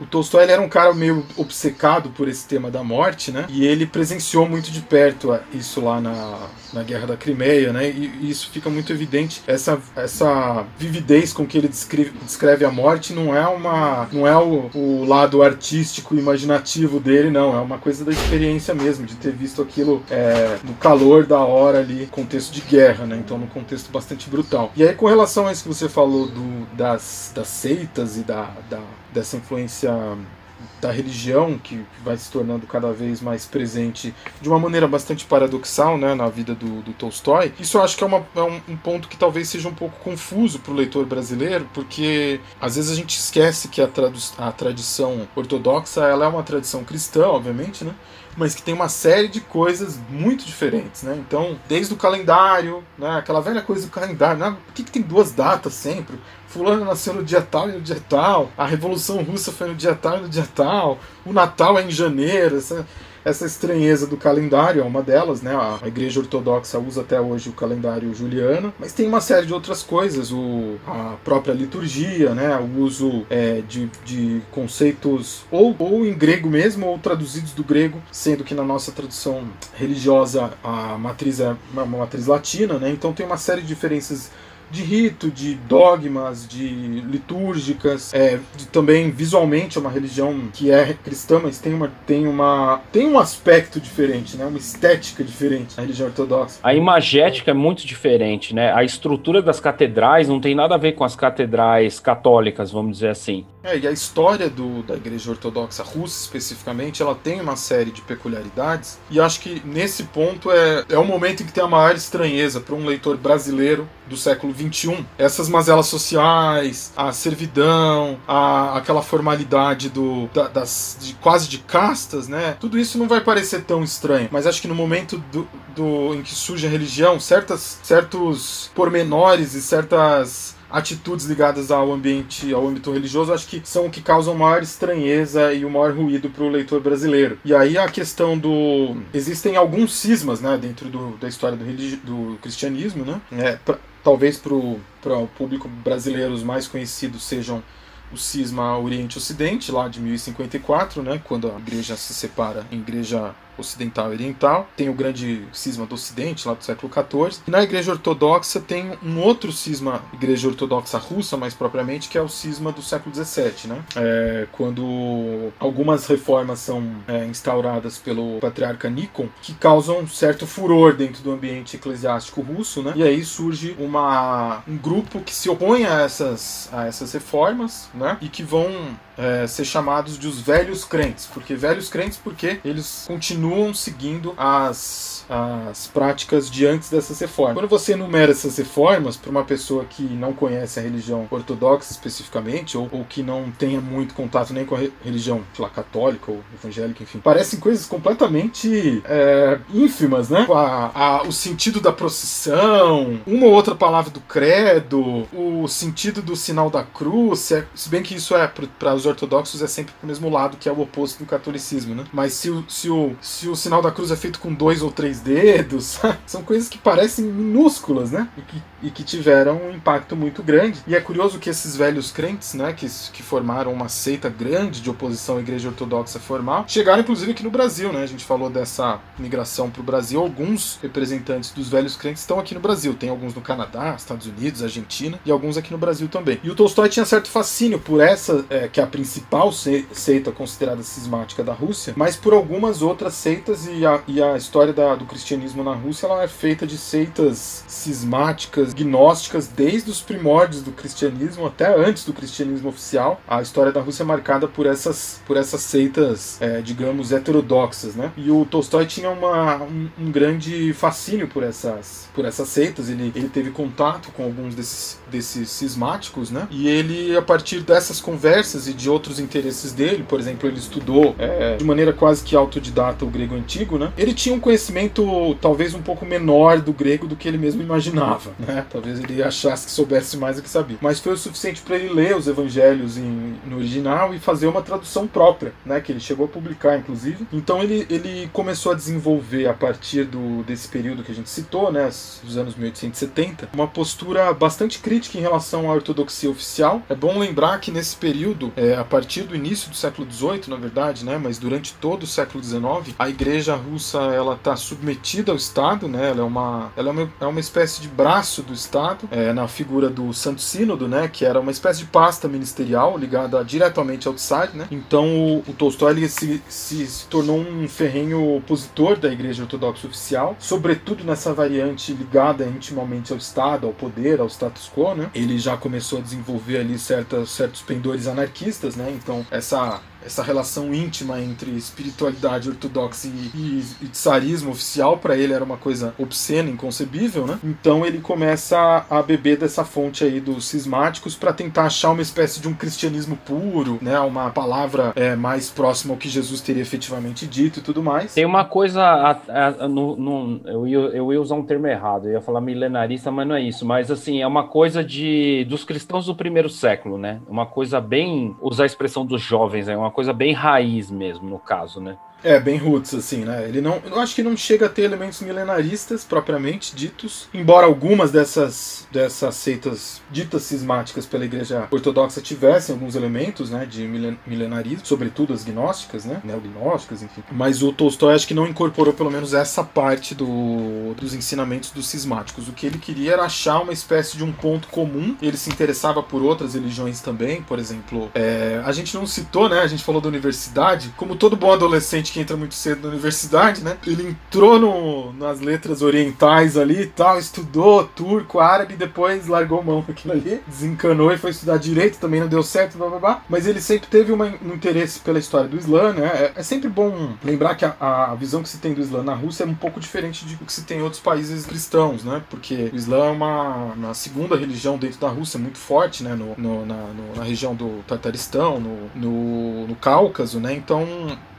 Speaker 2: o Tolstói era um cara meio obcecado por esse tema da morte, né? E ele presenciou muito de perto isso lá na, na Guerra da Crimeia, né? E, e isso fica muito evidente essa, essa vividez com que ele descreve, descreve a morte não é uma não é o, o lado artístico imaginativo dele, não, é uma coisa da experiência mesmo, de ter visto aquilo é, no calor da hora ali, contexto de guerra, né? Então, num contexto bastante brutal. E aí, com relação a isso que você falou do, das, das seitas e da, da dessa influência da religião que vai se tornando cada vez mais presente de uma maneira bastante paradoxal né, na vida do, do Tolstói. Isso eu acho que é, uma, é um, um, ponto que talvez seja um pouco confuso para o leitor brasileiro, porque às vezes a gente esquece que a, a tradição ortodoxa ela é uma tradição cristã, obviamente, né? Mas que tem uma série de coisas muito diferentes, né? Então, desde o calendário, né? Aquela velha coisa do calendário, né? Por que, que tem duas datas sempre? Fulano nasceu no dia tal e no dia tal, a Revolução Russa foi no dia tal e no dia tal, o Natal é em janeiro, essa, essa estranheza do calendário é uma delas, né? A Igreja Ortodoxa usa até hoje o calendário juliano, mas tem uma série de outras coisas, o, a própria liturgia, né? O uso é, de, de conceitos ou, ou em grego mesmo ou traduzidos do grego, sendo que na nossa tradução religiosa a matriz é uma matriz latina, né? Então tem uma série de diferenças de rito, de dogmas, de litúrgicas, é, de, também visualmente é uma religião que é cristã, mas tem uma tem uma tem um aspecto diferente, né? Uma estética diferente na religião ortodoxa.
Speaker 1: A imagética é muito diferente, né? A estrutura das catedrais não tem nada a ver com as catedrais católicas, vamos dizer assim.
Speaker 2: É, e a história do, da Igreja Ortodoxa Russa, especificamente, ela tem uma série de peculiaridades, e acho que nesse ponto é, é o momento em que tem a maior estranheza para um leitor brasileiro do século XXI. Essas mazelas sociais, a servidão, a, aquela formalidade do, da, das, de, quase de castas, né? Tudo isso não vai parecer tão estranho, mas acho que no momento do, do em que surge a religião, certas, certos pormenores e certas atitudes ligadas ao ambiente, ao âmbito religioso, acho que são o que causam maior estranheza e o maior ruído para o leitor brasileiro. E aí a questão do. Existem alguns cismas né, dentro do, da história do, religi... do cristianismo, né? É, pra, talvez para o público brasileiro os mais conhecidos sejam o cisma Oriente-Ocidente, lá de 1054, né, quando a igreja se separa em igreja ocidental e oriental. Tem o grande cisma do Ocidente, lá do século XIV. E na Igreja Ortodoxa tem um outro cisma, Igreja Ortodoxa Russa, mais propriamente, que é o cisma do século XVII, né? É, quando algumas reformas são é, instauradas pelo patriarca Nikon, que causam um certo furor dentro do ambiente eclesiástico russo, né? E aí surge uma, um grupo que se opõe a essas, a essas reformas, né? E que vão é, ser chamados de os velhos crentes. Porque velhos crentes porque eles continuam seguindo as as práticas de antes dessas reformas. Quando você enumera essas reformas para uma pessoa que não conhece a religião ortodoxa especificamente, ou, ou que não tenha muito contato nem com a religião lá, católica ou evangélica, enfim, parecem coisas completamente é, ínfimas, né? A, a, o sentido da procissão, uma ou outra palavra do credo, o sentido do sinal da cruz, se, é, se bem que isso é para os ortodoxos é sempre para o mesmo lado, que é o oposto do catolicismo, né? Mas se, se, o, o sinal da cruz é feito com dois ou três dedos. São coisas que parecem minúsculas, né? E que, e que tiveram um impacto muito grande. E é curioso que esses velhos crentes, né, que, que formaram uma seita grande de oposição à igreja ortodoxa formal, chegaram inclusive aqui no Brasil, né? A gente falou dessa migração para o Brasil. Alguns representantes dos velhos crentes estão aqui no Brasil. Tem alguns no Canadá, Estados Unidos, Argentina e alguns aqui no Brasil também. E o Tolstói tinha certo fascínio por essa, é, que é a principal seita considerada cismática da Rússia, mas por algumas outras seitas e a, e a história da, do cristianismo na Rússia ela é feita de seitas cismáticas, gnósticas, desde os primórdios do cristianismo até antes do cristianismo oficial. A história da Rússia é marcada por essas, por essas seitas, é, digamos, heterodoxas, né? E o Tolstói tinha uma, um, um, grande fascínio por essas, por essas seitas. Ele, ele teve contato com alguns desses, desses cismáticos, né? E ele, a partir dessas conversas e de outros interesses dele, por exemplo, ele estudou é, de maneira quase que autodidata grego antigo, né? Ele tinha um conhecimento talvez um pouco menor do grego do que ele mesmo imaginava, né? Talvez ele achasse que soubesse mais do que sabia. Mas foi o suficiente para ele ler os evangelhos em, no original e fazer uma tradução própria, né? Que ele chegou a publicar, inclusive. Então ele, ele começou a desenvolver a partir do, desse período que a gente citou, né? Os anos 1870, uma postura bastante crítica em relação à ortodoxia oficial. É bom lembrar que nesse período, é, a partir do início do século XVIII, na verdade, né? Mas durante todo o século XIX, a igreja russa ela está submetida ao Estado, né? Ela é uma, ela é uma, é uma espécie de braço do Estado, é, na figura do Santo Sínodo, né? Que era uma espécie de pasta ministerial ligada diretamente ao tsar, né? Então o, o Tolstói ele se, se, se tornou um ferrenho opositor da Igreja Ortodoxa oficial, sobretudo nessa variante ligada intimamente ao Estado, ao poder, ao status quo, né? Ele já começou a desenvolver ali certas, certos pendores anarquistas, né? Então essa essa relação íntima entre espiritualidade ortodoxa e, e, e tsarismo oficial para ele era uma coisa obscena, inconcebível, né? Então ele começa a, beber dessa fonte aí dos cismáticos para tentar achar uma espécie de um cristianismo puro, né? Uma palavra é, mais próxima ao que Jesus teria efetivamente dito e tudo mais.
Speaker 1: Tem uma coisa, a, a, no, no, eu, ia, eu ia usar um termo errado, eu ia falar milenarista, mas não é isso. Mas assim, é uma coisa de dos cristãos do primeiro século, né? Uma coisa bem usar a expressão dos jovens, é uma coisa bem raiz mesmo, no caso, né?
Speaker 2: É, bem roots, assim, né? Ele não. Eu acho que não chega a ter elementos milenaristas propriamente ditos, embora algumas dessas, dessas seitas ditas cismáticas pela igreja ortodoxa tivessem alguns elementos, né, de milenarismo, sobretudo as gnósticas, né? Neognósticas, enfim. Mas o Tolstói acho que não incorporou pelo menos essa parte do, dos ensinamentos dos cismáticos. O que ele queria era achar uma espécie de um ponto comum. Ele se interessava por outras religiões também, por exemplo. É, a gente não citou, né? A gente falou da universidade. Como todo bom adolescente gente que entra muito cedo na universidade, né? Ele entrou no, nas letras orientais ali e tal, estudou turco, árabe, depois largou mão daquilo ali, desencanou e foi estudar direito, também não deu certo, blá blá blá. Mas ele sempre teve uma, um interesse pela história do Islã, né? É, é sempre bom lembrar que a, a, visão que se tem do Islã na Rússia é um pouco diferente de que se tem em outros países cristãos, né? Porque o Islã é uma, uma segunda religião dentro da Rússia muito forte, né? No, no, na, no, na, região do Tartaristão, no, no, no Cáucaso, né? Então,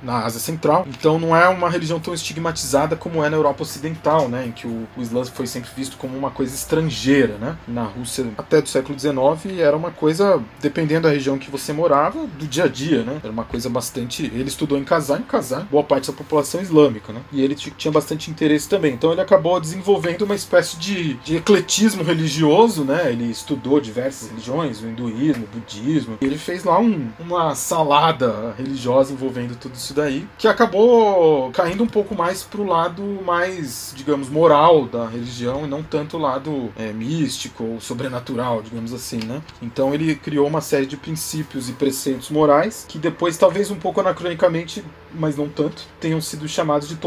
Speaker 2: na Ásia Central central. Então não é uma religião tão estigmatizada como é na Europa Ocidental, né, em que o, o Islã foi sempre visto como uma coisa estrangeira, né? Na Rússia até do século XIX era uma coisa, dependendo da região que você morava, do dia a dia, né? Era uma coisa bastante. Ele estudou em Kazan, em Kazan, boa parte da população islâmica, né? E ele tinha bastante interesse também. Então ele acabou desenvolvendo uma espécie de, de ecletismo religioso, né? Ele estudou diversas religiões, o hinduísmo, o budismo. Ele fez lá um, uma salada religiosa envolvendo tudo isso daí, que acabou caindo um pouco mais pro lado mais, digamos, moral da religião e não tanto o lado é, místico ou sobrenatural, digamos assim, né? Então ele criou uma série de princípios e preceitos morais que depois, talvez um pouco anacronicamente, mas não tanto, tenham sido chamados de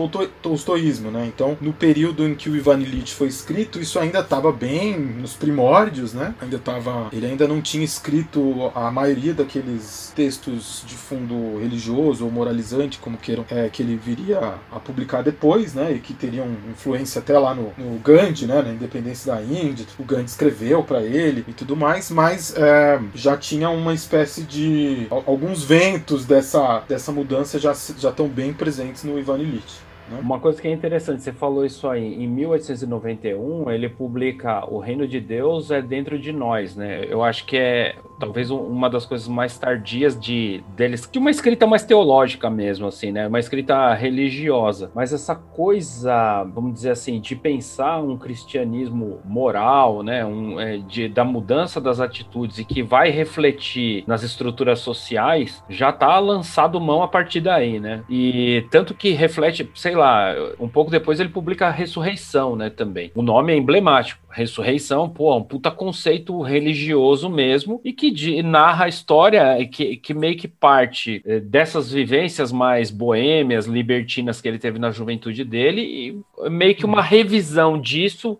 Speaker 2: tolstoísmo, né? Então, no período em que o Ivan Illich foi escrito, isso ainda estava bem nos primórdios, né? Ainda estava, ele ainda não tinha escrito a maioria daqueles textos de fundo religioso ou moralizante, como que queiram, é, que ele viria a publicar depois, né, e que teriam influência até lá no, no Gandhi, né, na independência da Índia, o Gandhi escreveu para ele e tudo mais, mas é, já tinha uma espécie de alguns ventos dessa, dessa mudança já já estão bem presentes no Ivan Illich.
Speaker 1: Né? Uma coisa que é interessante, você falou isso aí, em 1891 ele publica O Reino de Deus é dentro de nós, né? Eu acho que é talvez uma das coisas mais tardias de deles, de uma escrita mais teológica mesmo, assim, né? Uma escrita religiosa. Mas essa coisa, vamos dizer assim, de pensar um cristianismo moral, né? Um, é, de, da mudança das atitudes e que vai refletir nas estruturas sociais, já tá lançado mão a partir daí, né? E tanto que reflete, sei lá, um pouco depois ele publica a Ressurreição, né? Também. O nome é emblemático. Ressurreição, pô, é um puta conceito religioso mesmo e que de, narra a história que, que meio que parte eh, dessas vivências mais boêmias, libertinas que ele teve na juventude dele e meio que uma revisão disso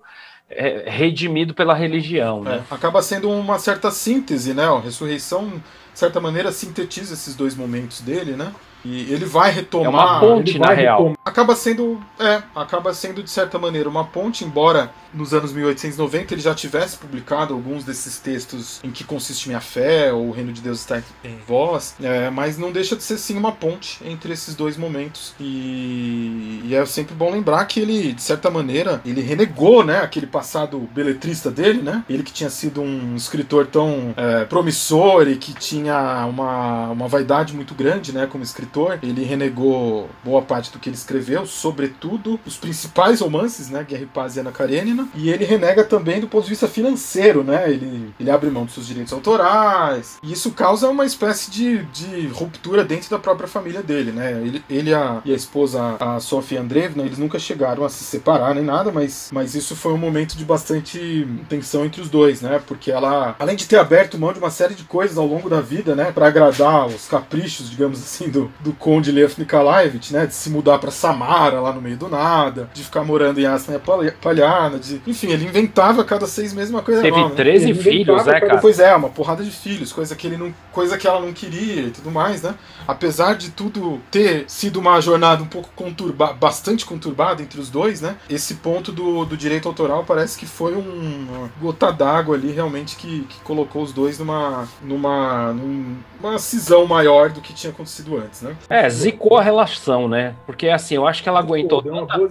Speaker 1: é, redimido pela religião. Né?
Speaker 2: É, acaba sendo uma certa síntese, né? A ressurreição, de certa maneira, sintetiza esses dois momentos dele, né? E ele vai retomar. É
Speaker 1: uma ponte, na real. Retomar.
Speaker 2: Acaba sendo. É, acaba sendo, de certa maneira, uma ponte, embora nos anos 1890 ele já tivesse publicado alguns desses textos em que consiste minha fé, ou o reino de Deus está em vós, é, mas não deixa de ser sim uma ponte entre esses dois momentos. E, e, é sempre bom lembrar que ele, de certa maneira, ele renegou né, aquele passado beletrista dele, né? Ele que tinha sido um escritor tão é, promissor e que tinha uma, uma vaidade muito grande né, como escritor, ele renegou boa parte do que ele escreveu, sobretudo os principais romances, né? Guerra e Paz e Ana Karenina e ele renega também do ponto de vista financeiro, né? Ele, ele abre mão dos seus direitos autorais. E isso causa uma espécie de, de ruptura dentro da própria família dele, né? Ele, ele a, e a esposa, a Sofia Andreevna, eles nunca chegaram a se separar nem nada, mas, mas isso foi um momento de bastante tensão entre os dois, né? Porque ela, além de ter aberto mão de uma série de coisas ao longo da vida, né? Para agradar os caprichos, digamos assim, do, do conde Lev Nikolaevich, né? De se mudar para Samara lá no meio do nada, de ficar morando em Asna Palhana, de enfim, ele inventava cada seis meses uma coisa
Speaker 1: Teve
Speaker 2: nova.
Speaker 1: Teve 13 né? filhos, né, cara?
Speaker 2: Pois é, uma porrada de filhos, coisa que ele não, coisa que ela não queria e tudo mais, né? Apesar de tudo ter sido uma jornada um pouco conturbada, bastante conturbada entre os dois, né? Esse ponto do, do direito autoral parece que foi um, uma gota d'água ali, realmente, que, que colocou os dois numa, numa, numa cisão maior do que tinha acontecido antes, né?
Speaker 1: É, zicou a relação, né? Porque assim, eu acho que ela aguentou.
Speaker 2: Pô, deu uma boa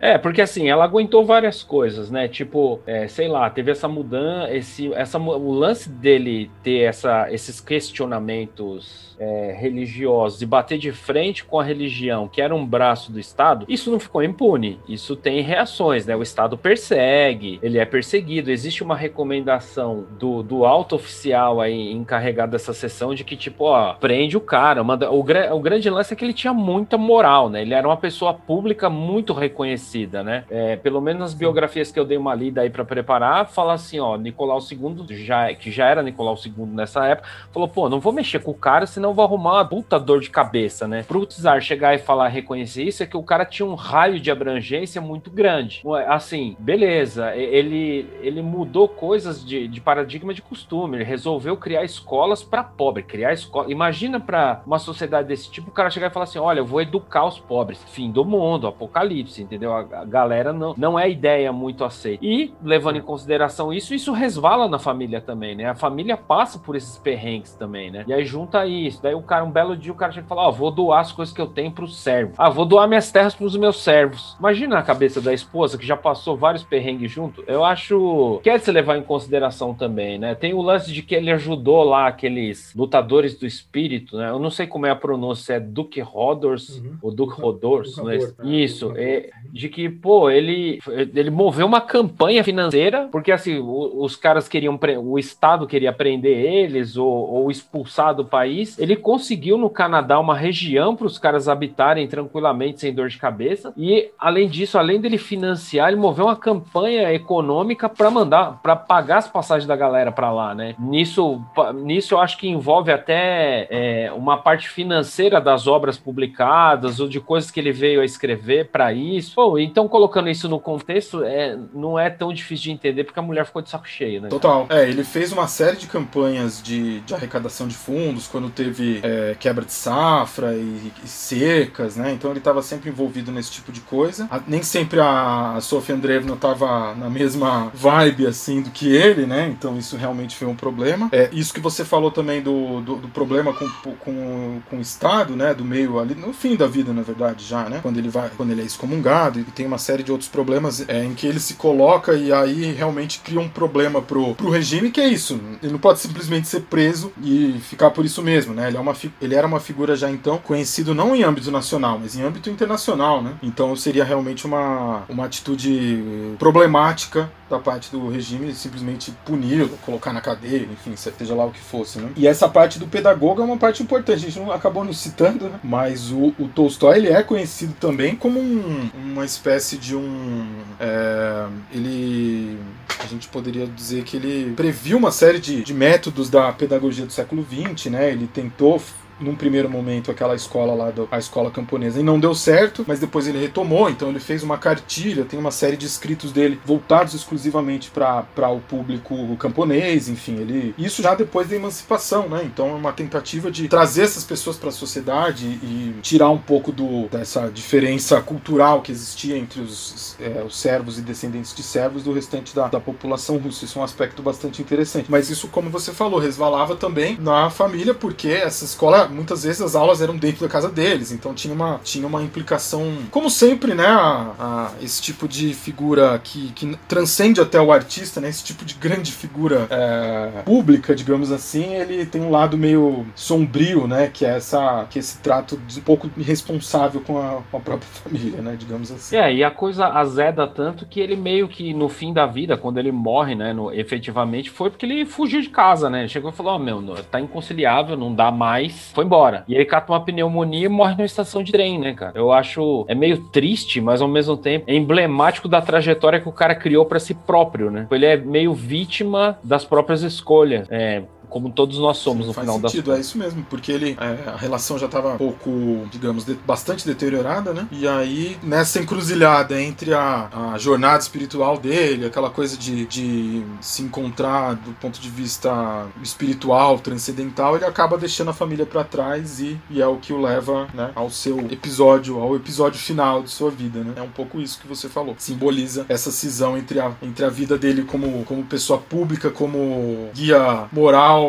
Speaker 1: É, porque assim, ela aguentou várias coisas coisas, né? Tipo, é, sei lá, teve essa mudança, esse, essa, o lance dele ter essa, esses questionamentos é, religiosos e bater de frente com a religião, que era um braço do Estado, isso não ficou impune. Isso tem reações, né? O Estado persegue, ele é perseguido. Existe uma recomendação do, do alto oficial aí encarregado dessa sessão de que, tipo, ó, prende o cara. Manda, o, o grande lance é que ele tinha muita moral, né? Ele era uma pessoa pública muito reconhecida, né? É, pelo menos nas biografias que eu dei uma lida aí para preparar, fala assim, ó, Nicolau II, já, que já era Nicolau II nessa época, falou, pô, não vou mexer com o cara, senão vou arrumar uma puta dor de cabeça, né? Pro Tsar chegar e falar, reconhecer isso, é que o cara tinha um raio de abrangência muito grande. Assim, beleza, ele, ele mudou coisas de, de paradigma de costume, ele resolveu criar escolas para pobre, criar escola. Imagina para uma sociedade desse tipo, o cara chegar e falar assim: olha, eu vou educar os pobres, fim do mundo, apocalipse, entendeu? A, galera não, não é ideia muito aceita. E, levando em consideração isso, isso resvala na família também, né? A família passa por esses perrengues também, né? E aí junta isso, Daí o cara, um belo dia, o cara chega e fala: Ó, oh, vou doar as coisas que eu tenho pro servo. Ah, vou doar minhas terras pros meus servos. Imagina a cabeça da esposa que já passou vários perrengues junto. Eu acho que é se levar em consideração também, né? Tem o lance de que ele ajudou lá aqueles lutadores do espírito, né? Eu não sei como é a pronúncia, é Duke Rodors uhum. ou Duke Rodors, né? Isso, é, de que, pô, ele, ele moveu uma campanha financeira, porque assim, os caras queriam, o Estado queria prender eles ou, ou expulsar do país. Ele ele conseguiu no Canadá uma região para os caras habitarem tranquilamente, sem dor de cabeça. E além disso, além dele financiar, ele moveu uma campanha econômica para mandar, para pagar as passagens da galera para lá, né? Nisso, nisso eu acho que envolve até é, uma parte financeira das obras publicadas ou de coisas que ele veio a escrever para isso. Pô, então colocando isso no contexto, é, não é tão difícil de entender porque a mulher ficou de saco cheio, né?
Speaker 2: Total. É, ele fez uma série de campanhas de, de arrecadação de fundos quando teve é, quebra de safra e, e, secas, né? Então ele estava sempre envolvido nesse tipo de coisa. A, nem sempre a Sofia Andreevna estava na mesma vibe assim do que ele, né? Então isso realmente foi um problema. É, isso que você falou também do, do, do problema com, com, com o Estado excomungado, né, do meio ali no fim da vida, na verdade, já, né, quando ele vai, quando ele é excomungado e tem uma série de outros problemas é, em que ele se coloca e aí realmente cria um problema pro, pro regime que é isso, ele não pode simplesmente ser preso e ficar por isso mesmo, né? Ele, é uma, ele era uma figura já então conhecido não em âmbito nacional, mas em âmbito internacional, né? Então seria realmente uma, uma atitude problemática da parte do regime simplesmente puni-lo, colocar na cadeia, enfim, seja lá o que fosse, né? E essa parte do pedagogo é uma parte importante, a gente não acabou nos citando, né? Mas o, o Tolstói, ele é conhecido também como um, uma espécie de um... É, ele... A gente poderia dizer que ele previu uma série de, de métodos da pedagogia do século XX, né? Ele tentou num primeiro momento aquela escola lá, do, a escola camponesa, e não deu certo, mas depois ele retomou, então ele fez uma cartilha, tem uma série de escritos dele voltados exclusivamente para o público camponês, enfim, ele isso já depois da emancipação, né? Então é uma tentativa de trazer essas pessoas para a sociedade e tirar um pouco do, dessa diferença cultural que existia entre os, é, os servos e descendentes de servos do restante da, da população russa. Isso é um aspecto bastante interessante. Mas isso, como você falou, resvalava também na família, porque essa escola muitas vezes as aulas eram dentro da casa deles, então tinha uma, tinha uma implicação, como sempre, né, a, a esse tipo de figura que, que transcende até o artista, né, esse tipo de grande figura é, pública, digamos assim, ele tem um lado meio sombrio, né, que é essa, que é esse trato de um pouco irresponsável com a, com a própria família, né, digamos assim.
Speaker 1: É, e a coisa azeda tanto que ele meio que no fim da vida, quando ele morre, né, no, efetivamente, foi porque ele fugiu de casa, né, chegou e falou, ó, oh, meu, tá inconciliável, não dá mais, foi embora. E ele cata uma pneumonia e morre numa estação de trem, né, cara? Eu acho. É meio triste, mas ao mesmo tempo é emblemático da trajetória que o cara criou para si próprio, né? Ele é meio vítima das próprias escolhas. É, como todos nós somos Sim, no final
Speaker 2: sentido,
Speaker 1: das
Speaker 2: É isso mesmo, porque ele é, a relação já estava um pouco, digamos, de, bastante deteriorada, né? E aí, nessa encruzilhada entre a, a jornada espiritual dele, aquela coisa de, de se encontrar do ponto de vista espiritual, transcendental, ele acaba deixando a família para trás e, e é o que o leva né, ao seu episódio, ao episódio final de sua vida, né? É um pouco isso que você falou. Simboliza essa cisão entre a, entre a vida dele como, como pessoa pública, como guia moral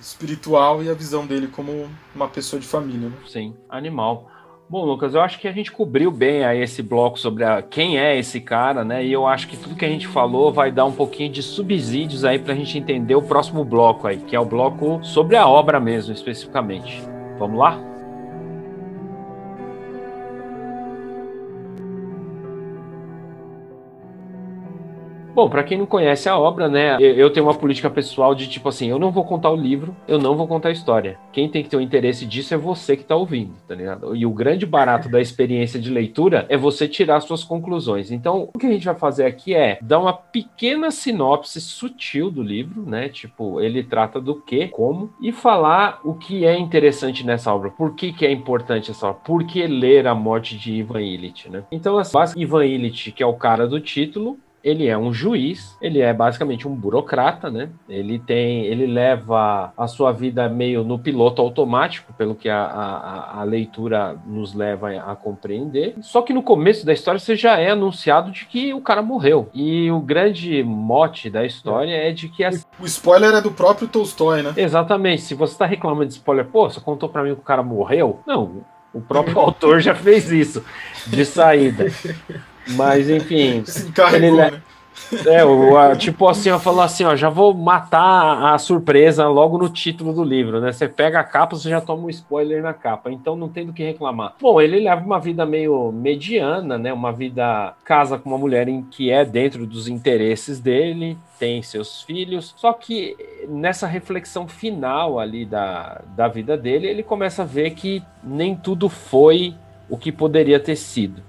Speaker 2: espiritual e a visão dele como uma pessoa de família. Né?
Speaker 1: Sim, animal. Bom, Lucas, eu acho que a gente cobriu bem aí esse bloco sobre a, quem é esse cara, né? E eu acho que tudo que a gente falou vai dar um pouquinho de subsídios aí para a gente entender o próximo bloco aí, que é o bloco sobre a obra mesmo, especificamente. Vamos lá? Bom, para quem não conhece a obra, né, eu tenho uma política pessoal de tipo assim, eu não vou contar o livro, eu não vou contar a história. Quem tem que ter o um interesse disso é você que tá ouvindo, tá ligado? E o grande barato da experiência de leitura é você tirar suas conclusões. Então, o que a gente vai fazer aqui é dar uma pequena sinopse sutil do livro, né? Tipo, ele trata do que, como, e falar o que é interessante nessa obra. Por que, que é importante essa obra? Por que ler a morte de Ivan Illich, né? Então, assim, Ivan Illich, que é o cara do título, ele é um juiz, ele é basicamente um burocrata, né? Ele tem, ele leva a sua vida meio no piloto automático, pelo que a, a, a leitura nos leva a compreender. Só que no começo da história você já é anunciado de que o cara morreu. E o grande mote da história é, é de que as...
Speaker 2: o spoiler é do próprio Tolstói, né?
Speaker 1: Exatamente. Se você está reclamando de spoiler, pô, você contou para mim que o cara morreu? Não, o próprio autor já fez isso de saída. Mas enfim.
Speaker 2: Se encarregou, ele, né?
Speaker 1: É, o, tipo assim, ó, falou assim, ó, já vou matar a surpresa logo no título do livro, né? Você pega a capa, você já toma um spoiler na capa, então não tem do que reclamar. Bom, ele leva uma vida meio mediana, né? Uma vida casa com uma mulher em que é dentro dos interesses dele, tem seus filhos, só que nessa reflexão final ali da, da vida dele, ele começa a ver que nem tudo foi o que poderia ter sido.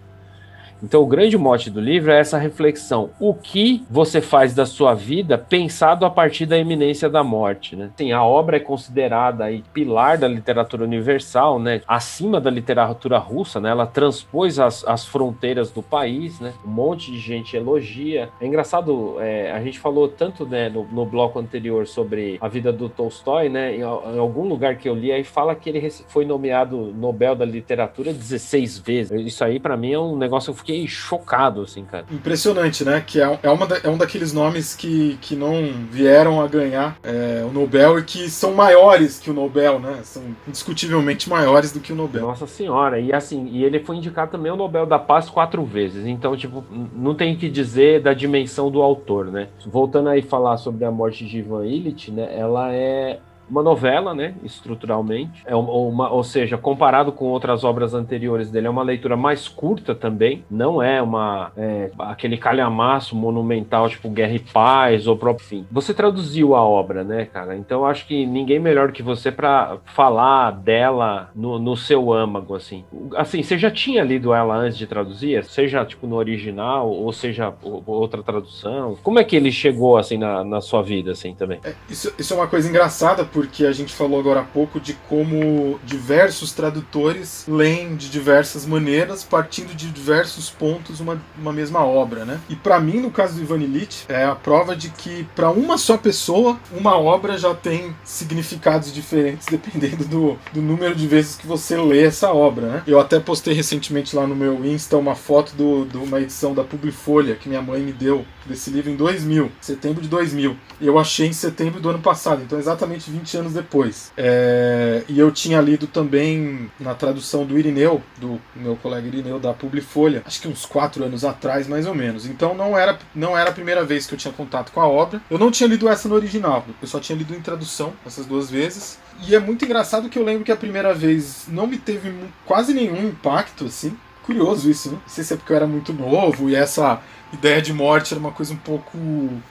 Speaker 1: Então, o grande mote do livro é essa reflexão: o que você faz da sua vida pensado a partir da iminência da morte, né? Sim, a obra é considerada aí pilar da literatura universal, né? Acima da literatura russa, né? Ela transpôs as, as fronteiras do país, né? Um monte de gente elogia. É engraçado, é, a gente falou tanto né, no, no, bloco anterior sobre a vida do Tolstói, né? Em, em algum lugar que eu li aí fala que ele foi nomeado Nobel da Literatura 16 vezes. Isso aí, para mim, é um negócio que fiquei chocado, assim, cara.
Speaker 2: Impressionante, né? Que é, é, uma da, é um daqueles nomes que, que não vieram a ganhar é, o Nobel e que são maiores que o Nobel, né? São indiscutivelmente maiores do que o Nobel.
Speaker 1: Nossa senhora, e assim, e ele foi indicado também o Nobel da Paz quatro vezes, então, tipo, não tem que dizer da dimensão do autor, né? Voltando aí falar sobre a morte de Ivan Illich, né? Ela é uma novela, né, estruturalmente, é uma, ou seja, comparado com outras obras anteriores dele, é uma leitura mais curta também, não é uma é, aquele calhamaço monumental tipo Guerra e Paz ou próprio fim. Você traduziu a obra, né, cara? Então acho que ninguém melhor que você para falar dela no, no, seu âmago, assim. Assim, você já tinha lido ela antes de traduzir, seja tipo no original ou seja outra tradução? Como é que ele chegou assim na, na sua vida, assim também?
Speaker 2: É, isso, isso é uma coisa engraçada porque a gente falou agora há pouco de como diversos tradutores leem de diversas maneiras, partindo de diversos pontos uma, uma mesma obra, né? E para mim, no caso do Ivan Illich, é a prova de que para uma só pessoa, uma obra já tem significados diferentes dependendo do, do número de vezes que você lê essa obra, né? Eu até postei recentemente lá no meu Insta uma foto de uma edição da Publifolha que minha mãe me deu desse livro em 2000, setembro de 2000. E eu achei em setembro do ano passado, então exatamente 20 anos depois. É, e eu tinha lido também na tradução do Irineu, do meu colega Irineu da Publifolha, acho que uns 4 anos atrás, mais ou menos. Então não era, não era a primeira vez que eu tinha contato com a obra. Eu não tinha lido essa no original, eu só tinha lido em tradução essas duas vezes. E é muito engraçado que eu lembro que a primeira vez não me teve quase nenhum impacto, assim. Curioso isso, né? Não sei se é porque eu era muito novo e essa ideia de morte era uma coisa um pouco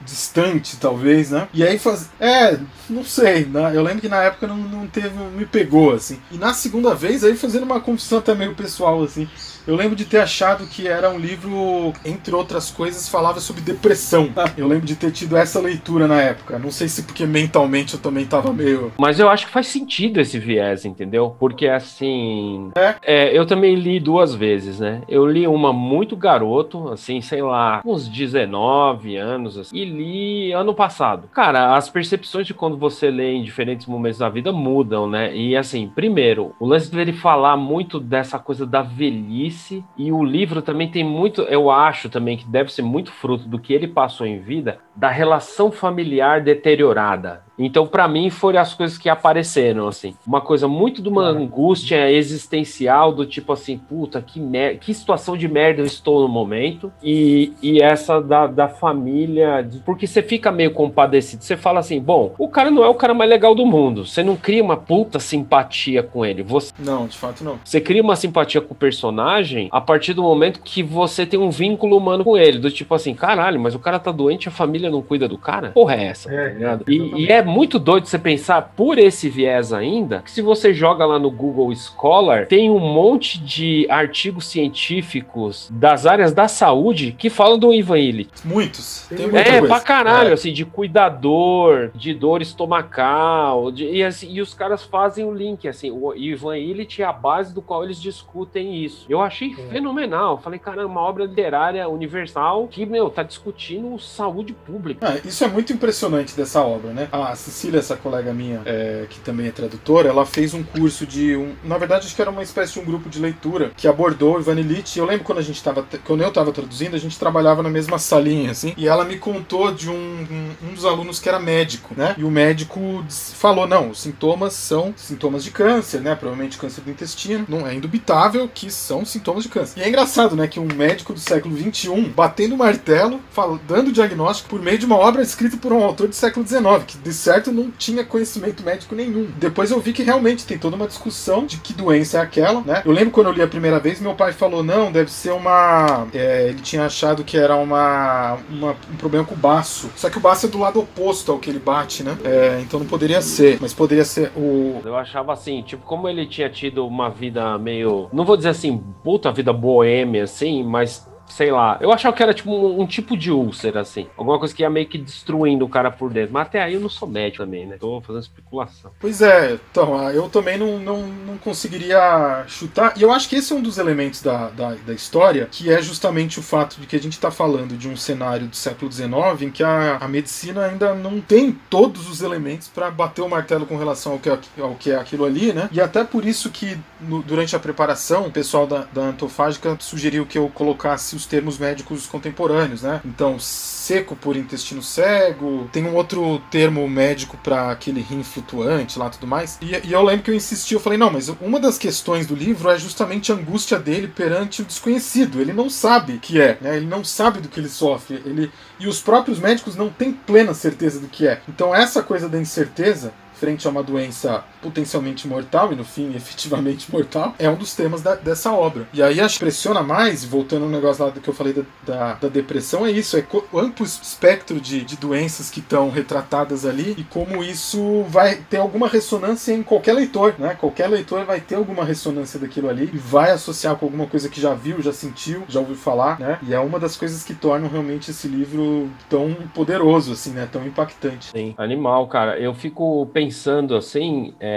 Speaker 2: distante, talvez, né? E aí faz. É, não sei, né? Eu lembro que na época não, não teve. me pegou, assim. E na segunda vez, aí fazendo uma confissão até meio pessoal, assim. Eu lembro de ter achado que era um livro, entre outras coisas, falava sobre depressão. Eu lembro de ter tido essa leitura na época. Não sei se porque mentalmente eu também tava meio.
Speaker 1: Mas eu acho que faz sentido esse viés, entendeu? Porque assim. É. é eu também li duas vezes, né? Eu li uma muito garoto, assim, sei lá, uns 19 anos, assim, e li ano passado. Cara, as percepções de quando você lê em diferentes momentos da vida mudam, né? E assim, primeiro, o lance dele falar muito dessa coisa da velhice e o livro também tem muito, eu acho também que deve ser muito fruto do que ele passou em vida, da relação familiar deteriorada. Então, para mim, foram as coisas que apareceram, assim. Uma coisa muito de uma angústia existencial, do tipo assim, puta, que, que situação de merda eu estou no momento. E, e essa da, da família, de, porque você fica meio compadecido. Você fala assim, bom, o cara não é o cara mais legal do mundo. Você não cria uma puta simpatia com ele. Você,
Speaker 2: não, de fato não.
Speaker 1: Você cria uma simpatia com o personagem a partir do momento que você tem um vínculo humano com ele. Do tipo assim, caralho, mas o cara tá doente, a família não cuida do cara? Porra é essa? É, tá e, e é muito doido você pensar por esse viés ainda, que se você joga lá no Google Scholar, tem um monte de artigos científicos das áreas da saúde que falam do Ivan Illich.
Speaker 2: Muitos.
Speaker 1: Tem muita é, coisa. pra caralho, é. assim, de cuidador, de dor estomacal, de, e, assim, e os caras fazem o link, assim, o Ivan Illich é a base do qual eles discutem isso. Eu achei é. fenomenal. Falei, caramba, uma obra literária universal que, meu, tá discutindo saúde pública.
Speaker 2: É, isso é muito impressionante dessa obra, né? A Cecília essa colega minha, é, que também é tradutora, ela fez um curso de. Um, na verdade, acho que era uma espécie de um grupo de leitura que abordou Ivan Illich. Eu lembro quando a gente tava. Quando eu estava traduzindo, a gente trabalhava na mesma salinha, assim. E ela me contou de um, um, dos alunos que era médico, né? E o médico falou: não, os sintomas são sintomas de câncer, né? Provavelmente câncer do intestino. Não é indubitável que são sintomas de câncer. E é engraçado, né? Que um médico do século XXI batendo martelo, fala, dando diagnóstico por meio de uma obra escrita por um autor do século XIX, que de certo não tinha conhecimento médico nenhum. Depois eu vi que realmente tem toda uma discussão de que doença é aquela, né? Eu lembro quando eu li a primeira vez, meu pai falou: não, deve ser uma. É, ele tinha achado que era uma, uma, um problema com o baço. Só que o baço é do lado oposto ao que ele bate, né? É, então não poderia ser, mas poderia ser o.
Speaker 1: Eu achava assim, tipo, como ele tinha tido uma vida meio. Não vou dizer assim, puta vida boêmia, assim, mas sei lá, eu achava que era tipo um, um, tipo de úlcera, assim. Alguma coisa que ia meio que destruindo o cara por dentro. Mas até aí eu não sou médico também, né? Tô fazendo especulação.
Speaker 2: Pois é, então, ah, eu também não, não, não conseguiria chutar. E eu acho que esse é um dos elementos da, da, da história, que é justamente o fato de que a gente tá falando de um cenário do século XIX em que a, a medicina ainda não tem todos os elementos para bater o martelo com relação ao que, ao que é aquilo ali, né? E até por isso que no, durante a preparação, o pessoal da, da Antofágica sugeriu que eu colocasse os termos médicos contemporâneos, né? Então, seco por intestino cego, tem um outro termo médico para aquele rim flutuante lá tudo mais. E, e, eu lembro que eu insisti, eu falei, não, mas uma das questões do livro é justamente a angústia dele perante o desconhecido. Ele não sabe que é, né? Ele não sabe do que ele sofre. Ele, e os próprios médicos não têm plena certeza do que é. Então, essa coisa da incerteza frente a uma doença potencialmente mortal e no fim efetivamente mortal, é um dos temas da, dessa obra. E aí acho que pressiona mais, voltando ao negócio lá do que eu falei da, da, da depressão, é isso, é o amplo espectro de, de doenças que estão retratadas ali e como isso vai ter alguma ressonância em qualquer leitor, né? Qualquer leitor vai ter alguma ressonância daquilo ali e vai associar com alguma coisa que já viu, já sentiu, já ouviu falar, né? E é uma das coisas que tornam realmente esse livro tão poderoso, assim, né? Tão impactante.
Speaker 1: Sim, animal, cara. Eu fico pensando assim, é,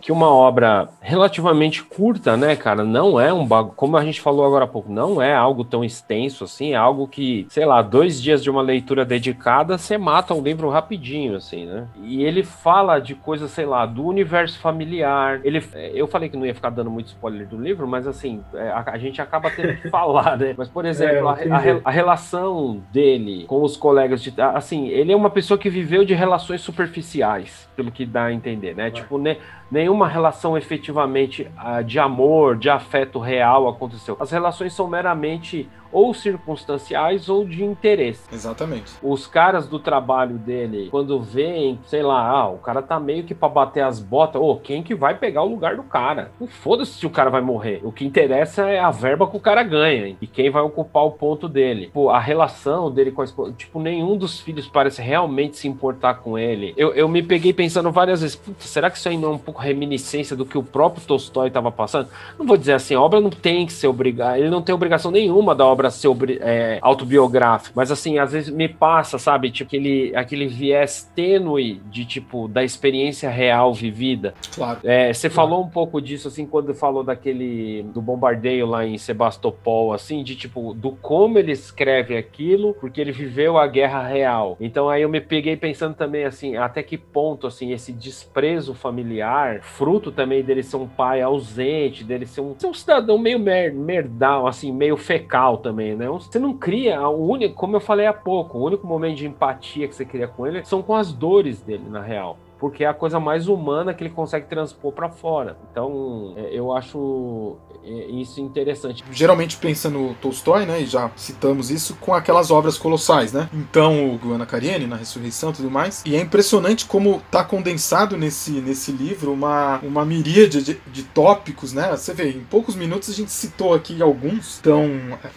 Speaker 1: que uma obra relativamente curta, né, cara, não é um bagulho, como a gente falou agora há pouco, não é algo tão extenso assim, é algo que, sei lá, dois dias de uma leitura dedicada, você mata um livro rapidinho, assim, né? E ele fala de coisas, sei lá, do universo familiar. Ele, eu falei que não ia ficar dando muito spoiler do livro, mas assim, é, a, a gente acaba tendo que falar, né? Mas, por exemplo, é, a, a, a relação dele com os colegas de. Assim, ele é uma pessoa que viveu de relações superficiais, pelo que dá a entender, né? Tipo, né? nenhuma relação efetivamente uh, de amor, de afeto real aconteceu. As relações são meramente ou circunstanciais ou de interesse.
Speaker 2: Exatamente.
Speaker 1: Os caras do trabalho dele, quando veem, sei lá, ah, o cara tá meio que pra bater as botas, ô, oh, quem que vai pegar o lugar do cara? Não foda-se se o cara vai morrer. O que interessa é a verba que o cara ganha e quem vai ocupar o ponto dele. Pô, a relação dele com a esposa, tipo, nenhum dos filhos parece realmente se importar com ele. Eu, eu me peguei pensando várias vezes, será que isso aí não é um pouco reminiscência do que o próprio Tolstói estava passando? Não vou dizer assim, a obra não tem que ser obrigada, ele não tem obrigação nenhuma da obra obra ser é, autobiográfica, mas assim, às vezes me passa, sabe, tipo, aquele, aquele viés tênue de tipo, da experiência real vivida.
Speaker 2: Claro.
Speaker 1: É, você claro. falou um pouco disso, assim, quando falou daquele, do bombardeio lá em Sebastopol, assim, de tipo, do como ele escreve aquilo, porque ele viveu a guerra real. Então aí eu me peguei pensando também, assim, até que ponto, assim, esse desprezo familiar, fruto também dele ser um pai ausente, dele ser um, ser um cidadão meio mer merdal, assim, meio fecal também, né? Você não cria o único, como eu falei há pouco, o único momento de empatia que você cria com ele são com as dores dele, na real porque é a coisa mais humana que ele consegue transpor para fora. Então, é, eu acho é, isso interessante.
Speaker 2: Geralmente pensa no Tolstói, né, e já citamos isso, com aquelas obras colossais, né? Então, o Guana Karenina, na Ressurreição e tudo mais. E é impressionante como tá condensado nesse, nesse livro uma, uma miríade de, de tópicos, né? Você vê, em poucos minutos a gente citou aqui alguns. Então,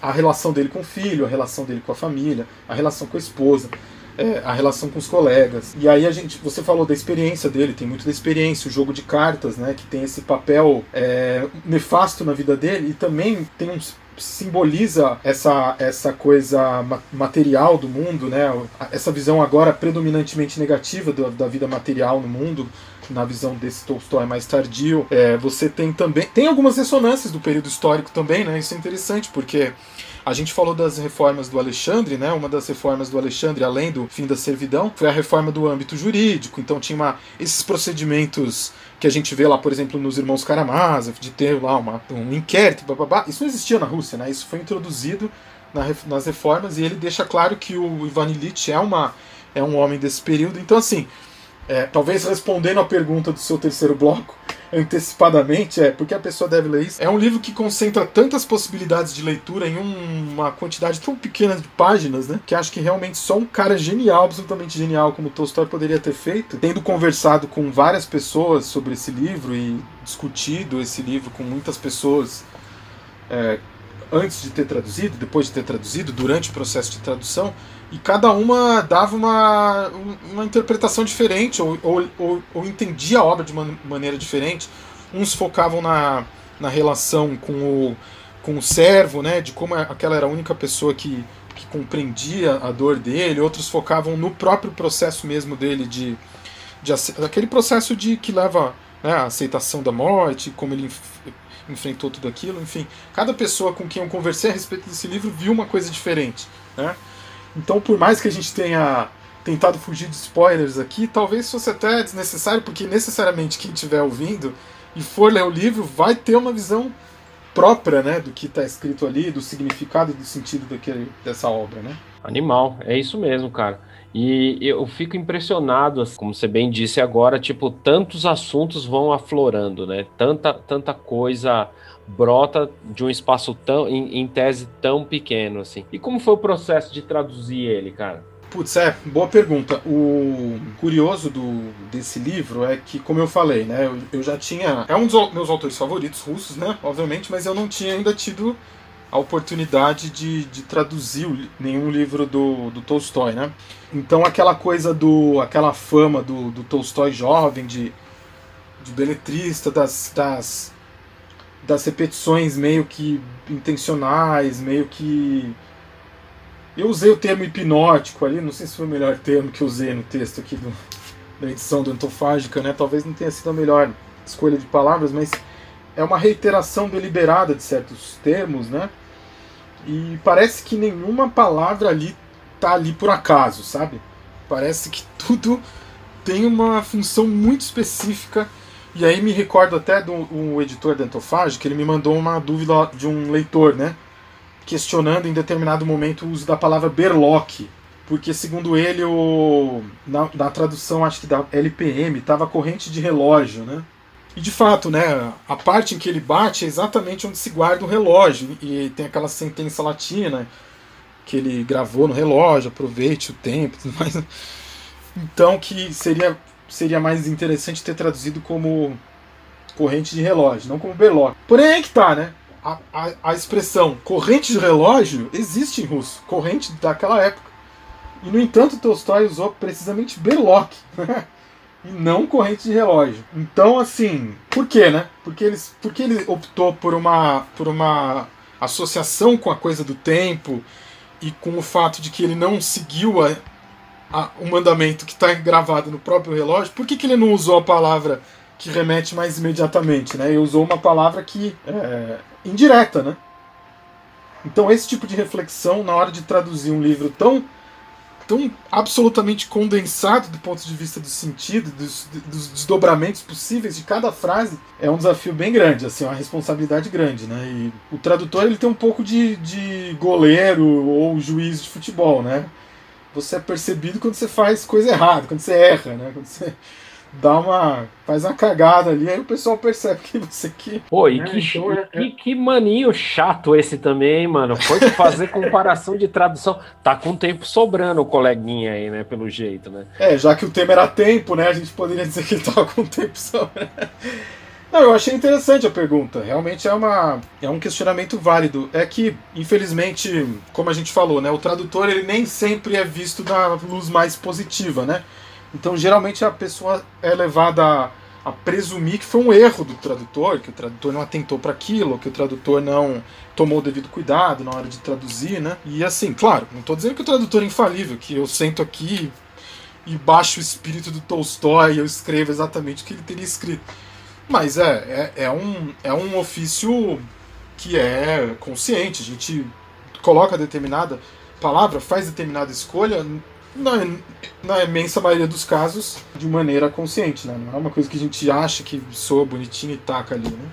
Speaker 2: a relação dele com o filho, a relação dele com a família, a relação com a esposa é, a relação com os colegas. E aí a gente, você falou da experiência dele, tem muito da experiência, o jogo de cartas, né, que tem esse papel é, nefasto na vida dele e também tem simboliza essa, essa coisa material do mundo, né? Essa visão agora predominantemente negativa do, da vida material no mundo, na visão desse Tolstói mais tardio. É, você tem também tem algumas ressonâncias do período histórico também, né? Isso é interessante porque a gente falou das reformas do Alexandre, né? Uma das reformas do Alexandre, além do fim da servidão, foi a reforma do âmbito jurídico. Então tinha uma, esses procedimentos que a gente vê lá, por exemplo, nos irmãos Karamazov, de ter lá uma, um inquérito, blá, isso não existia na Rússia, né? Isso foi introduzido na, nas reformas e ele deixa claro que o Ivan Illich é, uma, é um homem desse período. Então, assim, é, talvez respondendo a pergunta do seu terceiro bloco, antecipadamente, é porque a pessoa deve ler isso. É um livro que concentra tantas possibilidades de leitura em um, uma quantidade tão pequena de páginas, né? Que acho que realmente só um cara genial, absolutamente genial, como Tolstói poderia ter feito, tendo conversado com várias pessoas sobre esse livro e discutido esse livro com muitas pessoas. É, antes de ter traduzido, depois de ter traduzido, durante o processo de tradução, e cada uma dava uma, uma interpretação diferente ou, ou, ou, ou entendia a obra de uma maneira diferente. Uns focavam na, na relação com o, com o servo, né, de como aquela era a única pessoa que, que compreendia a dor dele, outros focavam no próprio processo mesmo dele de, de aquele processo de que leva né, a aceitação da morte, como ele enfrentou tudo aquilo, enfim, cada pessoa com quem eu conversei a respeito desse livro viu uma coisa diferente, né? Então, por mais que a gente tenha tentado fugir de spoilers aqui, talvez fosse até desnecessário, porque necessariamente quem estiver ouvindo e for ler o livro, vai ter uma visão própria, né, do que está escrito ali, do significado e do sentido daquele, dessa obra, né?
Speaker 1: Animal, é isso mesmo, cara. E eu fico impressionado, assim, como você bem disse agora, tipo, tantos assuntos vão aflorando, né? Tanta, tanta coisa brota de um espaço tão, em, em tese tão pequeno, assim. E como foi o processo de traduzir ele, cara?
Speaker 2: Putz, é, boa pergunta. O curioso do, desse livro é que, como eu falei, né, eu, eu já tinha. É um dos meus autores favoritos russos, né, obviamente, mas eu não tinha ainda tido a oportunidade de, de traduzir nenhum livro do, do Tolstói, né? Então aquela coisa do. aquela fama do, do Tolstói jovem, de, de beletrista, das, das, das repetições meio que intencionais, meio que eu usei o termo hipnótico ali, não sei se foi o melhor termo que eu usei no texto aqui do, da edição do Antofágica, né? Talvez não tenha sido a melhor escolha de palavras, mas é uma reiteração deliberada de certos termos, né? E parece que nenhuma palavra ali tá ali por acaso, sabe? Parece que tudo tem uma função muito específica. E aí me recordo até do um editor da Antofágica, ele me mandou uma dúvida de um leitor, né? questionando em determinado momento o uso da palavra berloque, porque segundo ele o na, na tradução acho que da LPM estava corrente de relógio, né? E de fato, né, a parte em que ele bate é exatamente onde se guarda o relógio e tem aquela sentença latina que ele gravou no relógio, aproveite o tempo, tudo mais. Então que seria seria mais interessante ter traduzido como corrente de relógio, não como berloque. Porém é que tá, né? a, a, a expressão corrente de relógio existe em russo, corrente daquela época. E no entanto, Tolstói usou precisamente Berlock e não corrente de relógio. Então, assim, por quê, né? Porque, eles, porque ele optou por uma, por uma associação com a coisa do tempo e com o fato de que ele não seguiu a, o mandamento que está gravado no próprio relógio? Por que, que ele não usou a palavra que remete mais imediatamente, né? Ele usou uma palavra que é, indireta, né? Então esse tipo de reflexão na hora de traduzir um livro tão tão absolutamente condensado do ponto de vista do sentido, dos, dos desdobramentos possíveis de cada frase, é um desafio bem grande, assim, uma responsabilidade grande, né? E o tradutor ele tem um pouco de, de goleiro ou juiz de futebol, né? Você é percebido quando você faz coisa errada, quando você erra, né? Quando você dá uma. faz uma cagada ali, aí o pessoal percebe que você que.
Speaker 1: Pô, e é, que, então é, que, que, maninho chato esse também, hein, mano. Foi fazer comparação de tradução. Tá com tempo sobrando o coleguinha aí, né? Pelo jeito, né?
Speaker 2: É, já que o tema era tempo, né? A gente poderia dizer que ele tava com tempo sobrando. Não, eu achei interessante a pergunta. Realmente é, uma, é um questionamento válido. É que, infelizmente, como a gente falou, né, o tradutor ele nem sempre é visto na luz mais positiva, né? Então, geralmente, a pessoa é levada a, a presumir que foi um erro do tradutor, que o tradutor não atentou para aquilo, que o tradutor não tomou o devido cuidado na hora de traduzir, né? E assim, claro, não estou dizendo que o tradutor é infalível, que eu sento aqui e baixo o espírito do Tolstói e eu escrevo exatamente o que ele teria escrito. Mas é, é, é, um, é um ofício que é consciente, a gente coloca determinada palavra, faz determinada escolha na, na imensa maioria dos casos, de maneira consciente, né? Não é uma coisa que a gente acha que soa bonitinho e taca ali, né?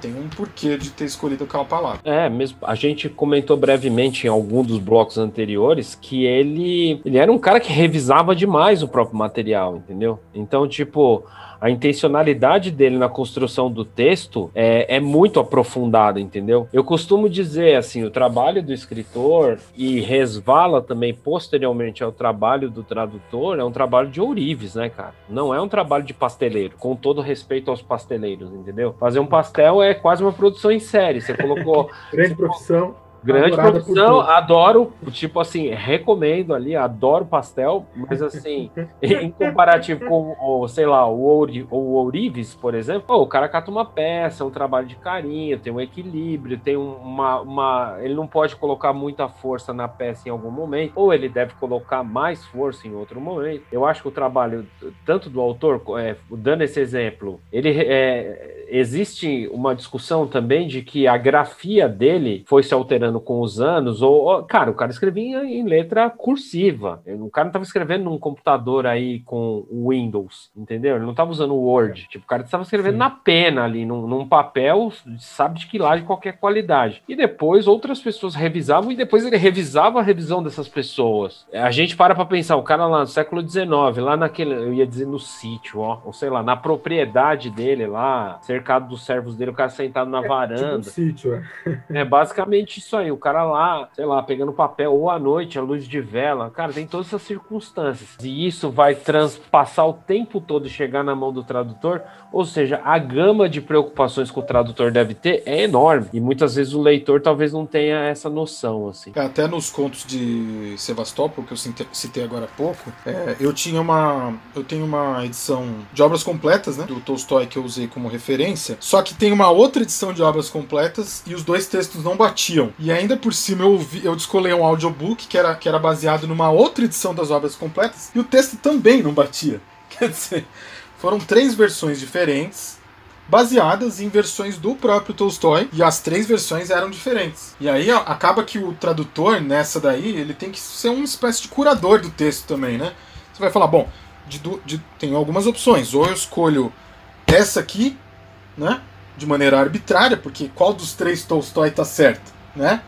Speaker 2: Tem um porquê de ter escolhido aquela palavra.
Speaker 1: É, mesmo. A gente comentou brevemente em algum dos blocos anteriores que ele, ele era um cara que revisava demais o próprio material, entendeu? Então, tipo, a intencionalidade dele na construção do texto é, é muito aprofundada, entendeu? Eu costumo dizer assim, o trabalho do escritor e resvala também posteriormente ao trabalho do tradutor é um trabalho de ourives, né, cara? Não é um trabalho de pasteleiro, com todo respeito aos pasteleiros, entendeu? Fazer um pastel é quase uma produção em série. Você colocou.
Speaker 2: Grande profissão.
Speaker 1: Grande produção, adoro, tipo assim, recomendo ali, adoro pastel, mas assim, em comparativo com, o, sei lá, o, Ouri, o Ourives, por exemplo, oh, o cara cata uma peça, é um trabalho de carinho, tem um equilíbrio, tem uma, uma. Ele não pode colocar muita força na peça em algum momento, ou ele deve colocar mais força em outro momento. Eu acho que o trabalho, tanto do autor, é, dando esse exemplo, ele é, existe uma discussão também de que a grafia dele foi se alterando criando com os anos, ou, ou, cara, o cara escrevia em letra cursiva. O cara não estava escrevendo num computador aí com Windows, entendeu? Ele não estava usando o Word. Tipo, o cara estava escrevendo Sim. na pena ali, num, num, papel, sabe de que lá de qualquer qualidade. E depois outras pessoas revisavam e depois ele revisava a revisão dessas pessoas. A gente para para pensar, o cara lá no século XIX, lá naquele, eu ia dizer no sítio, ó, ou sei lá, na propriedade dele lá, cercado dos servos dele, o cara sentado na é, varanda. Tipo um sítio, é. é basicamente isso aí, o cara lá, sei lá, pegando papel ou à noite, a luz de vela, cara, tem todas essas circunstâncias. E isso vai transpassar o tempo todo e chegar na mão do tradutor, ou seja, a gama de preocupações que o tradutor deve ter é enorme. E muitas vezes o leitor talvez não tenha essa noção, assim.
Speaker 2: É, até nos contos de Sevastopol, que eu citei agora há pouco, é, eu tinha uma. Eu tenho uma edição de obras completas, né? Do Tolstói que eu usei como referência. Só que tem uma outra edição de obras completas e os dois textos não batiam. E ainda por cima eu, ouvi, eu descolei um audiobook que era, que era baseado numa outra edição das obras completas e o texto também não batia. Quer dizer. Foram três versões diferentes, baseadas em versões do próprio Tolstói, e as três versões eram diferentes. E aí acaba que o tradutor, nessa daí, ele tem que ser uma espécie de curador do texto também, né? Você vai falar, bom, de, de, tem algumas opções. Ou eu escolho essa aqui, né? De maneira arbitrária, porque qual dos três Tolstói tá certo, né?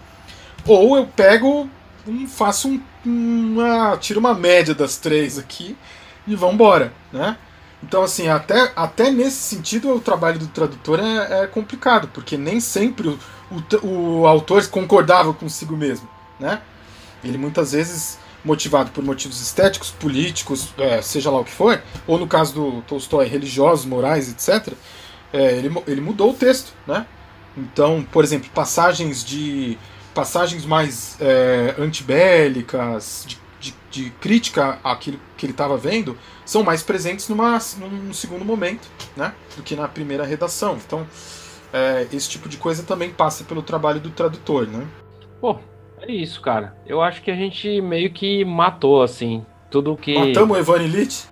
Speaker 2: Ou eu pego, um, faço um, uma, tiro uma média das três aqui e vambora, né? Então, assim, até, até nesse sentido, o trabalho do tradutor é, é complicado, porque nem sempre o, o, o, autor concordava consigo mesmo, né? Ele muitas vezes, motivado por motivos estéticos, políticos, é, seja lá o que for, ou no caso do Tolstói, religiosos, morais, etc., é, ele, ele mudou o texto, né? Então, por exemplo, passagens de passagens mais é, antibélicas, de de, de crítica àquilo que ele estava vendo são mais presentes numa, num segundo momento, né? Do que na primeira redação. Então, é, esse tipo de coisa também passa pelo trabalho do tradutor, né?
Speaker 1: Pô, é isso, cara. Eu acho que a gente meio que matou, assim, tudo que.
Speaker 2: Matamos o Evan Elite?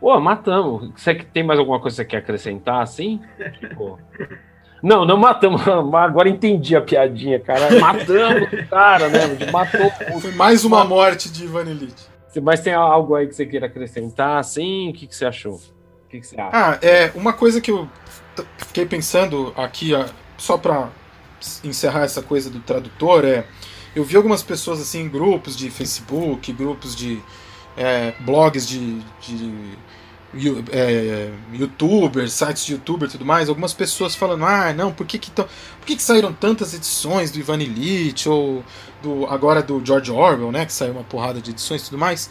Speaker 1: Pô, matamos. Você tem mais alguma coisa que você quer acrescentar, assim? Tipo. Não, não matamos. Agora entendi a piadinha, cara. Matamos o cara, né? Matou.
Speaker 2: Foi mais uma morte de Ivan Elite.
Speaker 1: Mas tem algo aí que você queira acrescentar, assim? O que, que você achou? O que, que você acha?
Speaker 2: Ah, é. Uma coisa que eu fiquei pensando aqui, só pra encerrar essa coisa do tradutor, é. Eu vi algumas pessoas assim em grupos de Facebook, grupos de é, blogs de, de é, youtubers, sites de youtuber e tudo mais, algumas pessoas falando, ah, não, por que que, tão, por que, que saíram tantas edições do Ivan Illich, ou do, agora do George Orwell, né, que saiu uma porrada de edições e tudo mais.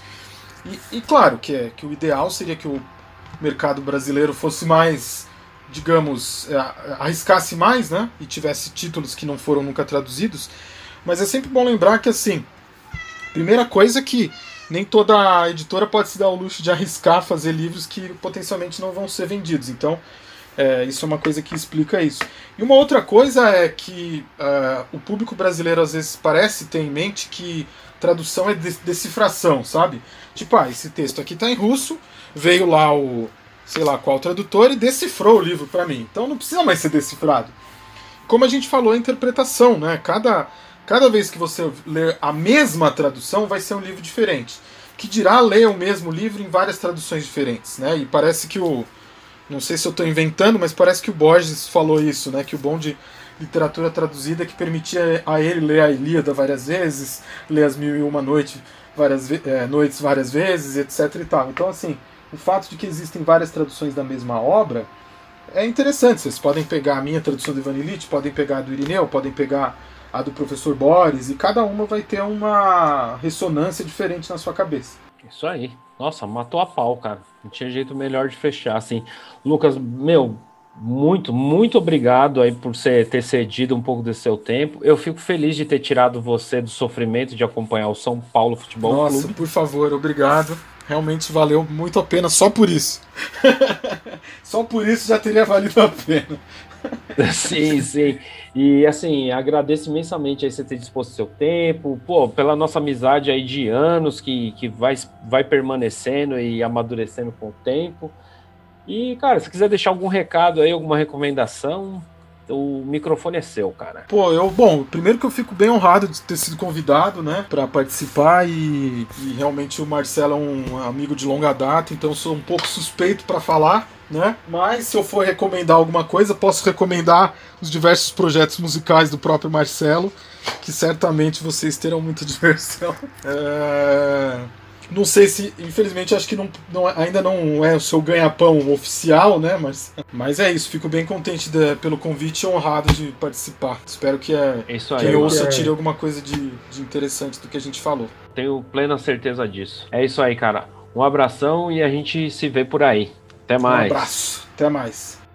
Speaker 2: E, e claro que, é, que o ideal seria que o mercado brasileiro fosse mais, digamos, é, arriscasse mais, né, e tivesse títulos que não foram nunca traduzidos, mas é sempre bom lembrar que, assim, primeira coisa é que nem toda editora pode se dar o luxo de arriscar fazer livros que potencialmente não vão ser vendidos. Então, é, isso é uma coisa que explica isso. E uma outra coisa é que uh, o público brasileiro às vezes parece ter em mente que tradução é decifração, sabe? Tipo, ah, esse texto aqui está em russo, veio lá o sei lá qual tradutor e decifrou o livro para mim. Então não precisa mais ser decifrado. Como a gente falou, a interpretação, né? Cada Cada vez que você ler a mesma tradução, vai ser um livro diferente. Que dirá ler o mesmo livro em várias traduções diferentes, né? E parece que o. Não sei se eu estou inventando, mas parece que o Borges falou isso, né? Que o bom de literatura traduzida é que permitia a ele ler a Ilíada várias vezes, ler as Mil e Uma Noite várias é, noites várias vezes, etc. e tal. Então, assim, o fato de que existem várias traduções da mesma obra é interessante. Vocês podem pegar a minha tradução do Ivan Illich, podem pegar a do Irineu, podem pegar a do professor Boris, e cada uma vai ter uma ressonância diferente na sua cabeça.
Speaker 1: Isso aí. Nossa, matou a pau, cara. Não tinha jeito melhor de fechar, assim. Lucas, meu, muito, muito obrigado aí por você ter cedido um pouco desse seu tempo. Eu fico feliz de ter tirado você do sofrimento de acompanhar o São Paulo Futebol
Speaker 2: Nossa,
Speaker 1: Clube.
Speaker 2: por favor, obrigado. Realmente valeu muito a pena só por isso. só por isso já teria valido a pena.
Speaker 1: sim, sim. E assim, agradeço imensamente aí você ter disposto seu tempo, pô, pela nossa amizade aí de anos que, que vai, vai permanecendo e amadurecendo com o tempo. E, cara, se quiser deixar algum recado aí, alguma recomendação. o microfone é seu, cara.
Speaker 2: Pô, eu, bom, primeiro que eu fico bem honrado de ter sido convidado, né, para participar e, e, realmente o Marcelo é um amigo de longa data, então sou um pouco suspeito para falar, né? Mas se eu for recomendar alguma coisa, posso recomendar os diversos projetos musicais do próprio Marcelo, que certamente vocês terão muita diversão. É... Não sei se, infelizmente, acho que não, não ainda não é o seu ganha-pão oficial, né? Mas, mas é isso. Fico bem contente de, pelo convite e honrado de participar. Espero que é,
Speaker 1: isso aí,
Speaker 2: quem ouça é... tire alguma coisa de, de interessante do que a gente falou.
Speaker 1: Tenho plena certeza disso. É isso aí, cara. Um abração e a gente se vê por aí. Até mais.
Speaker 2: Um abraço. Até mais.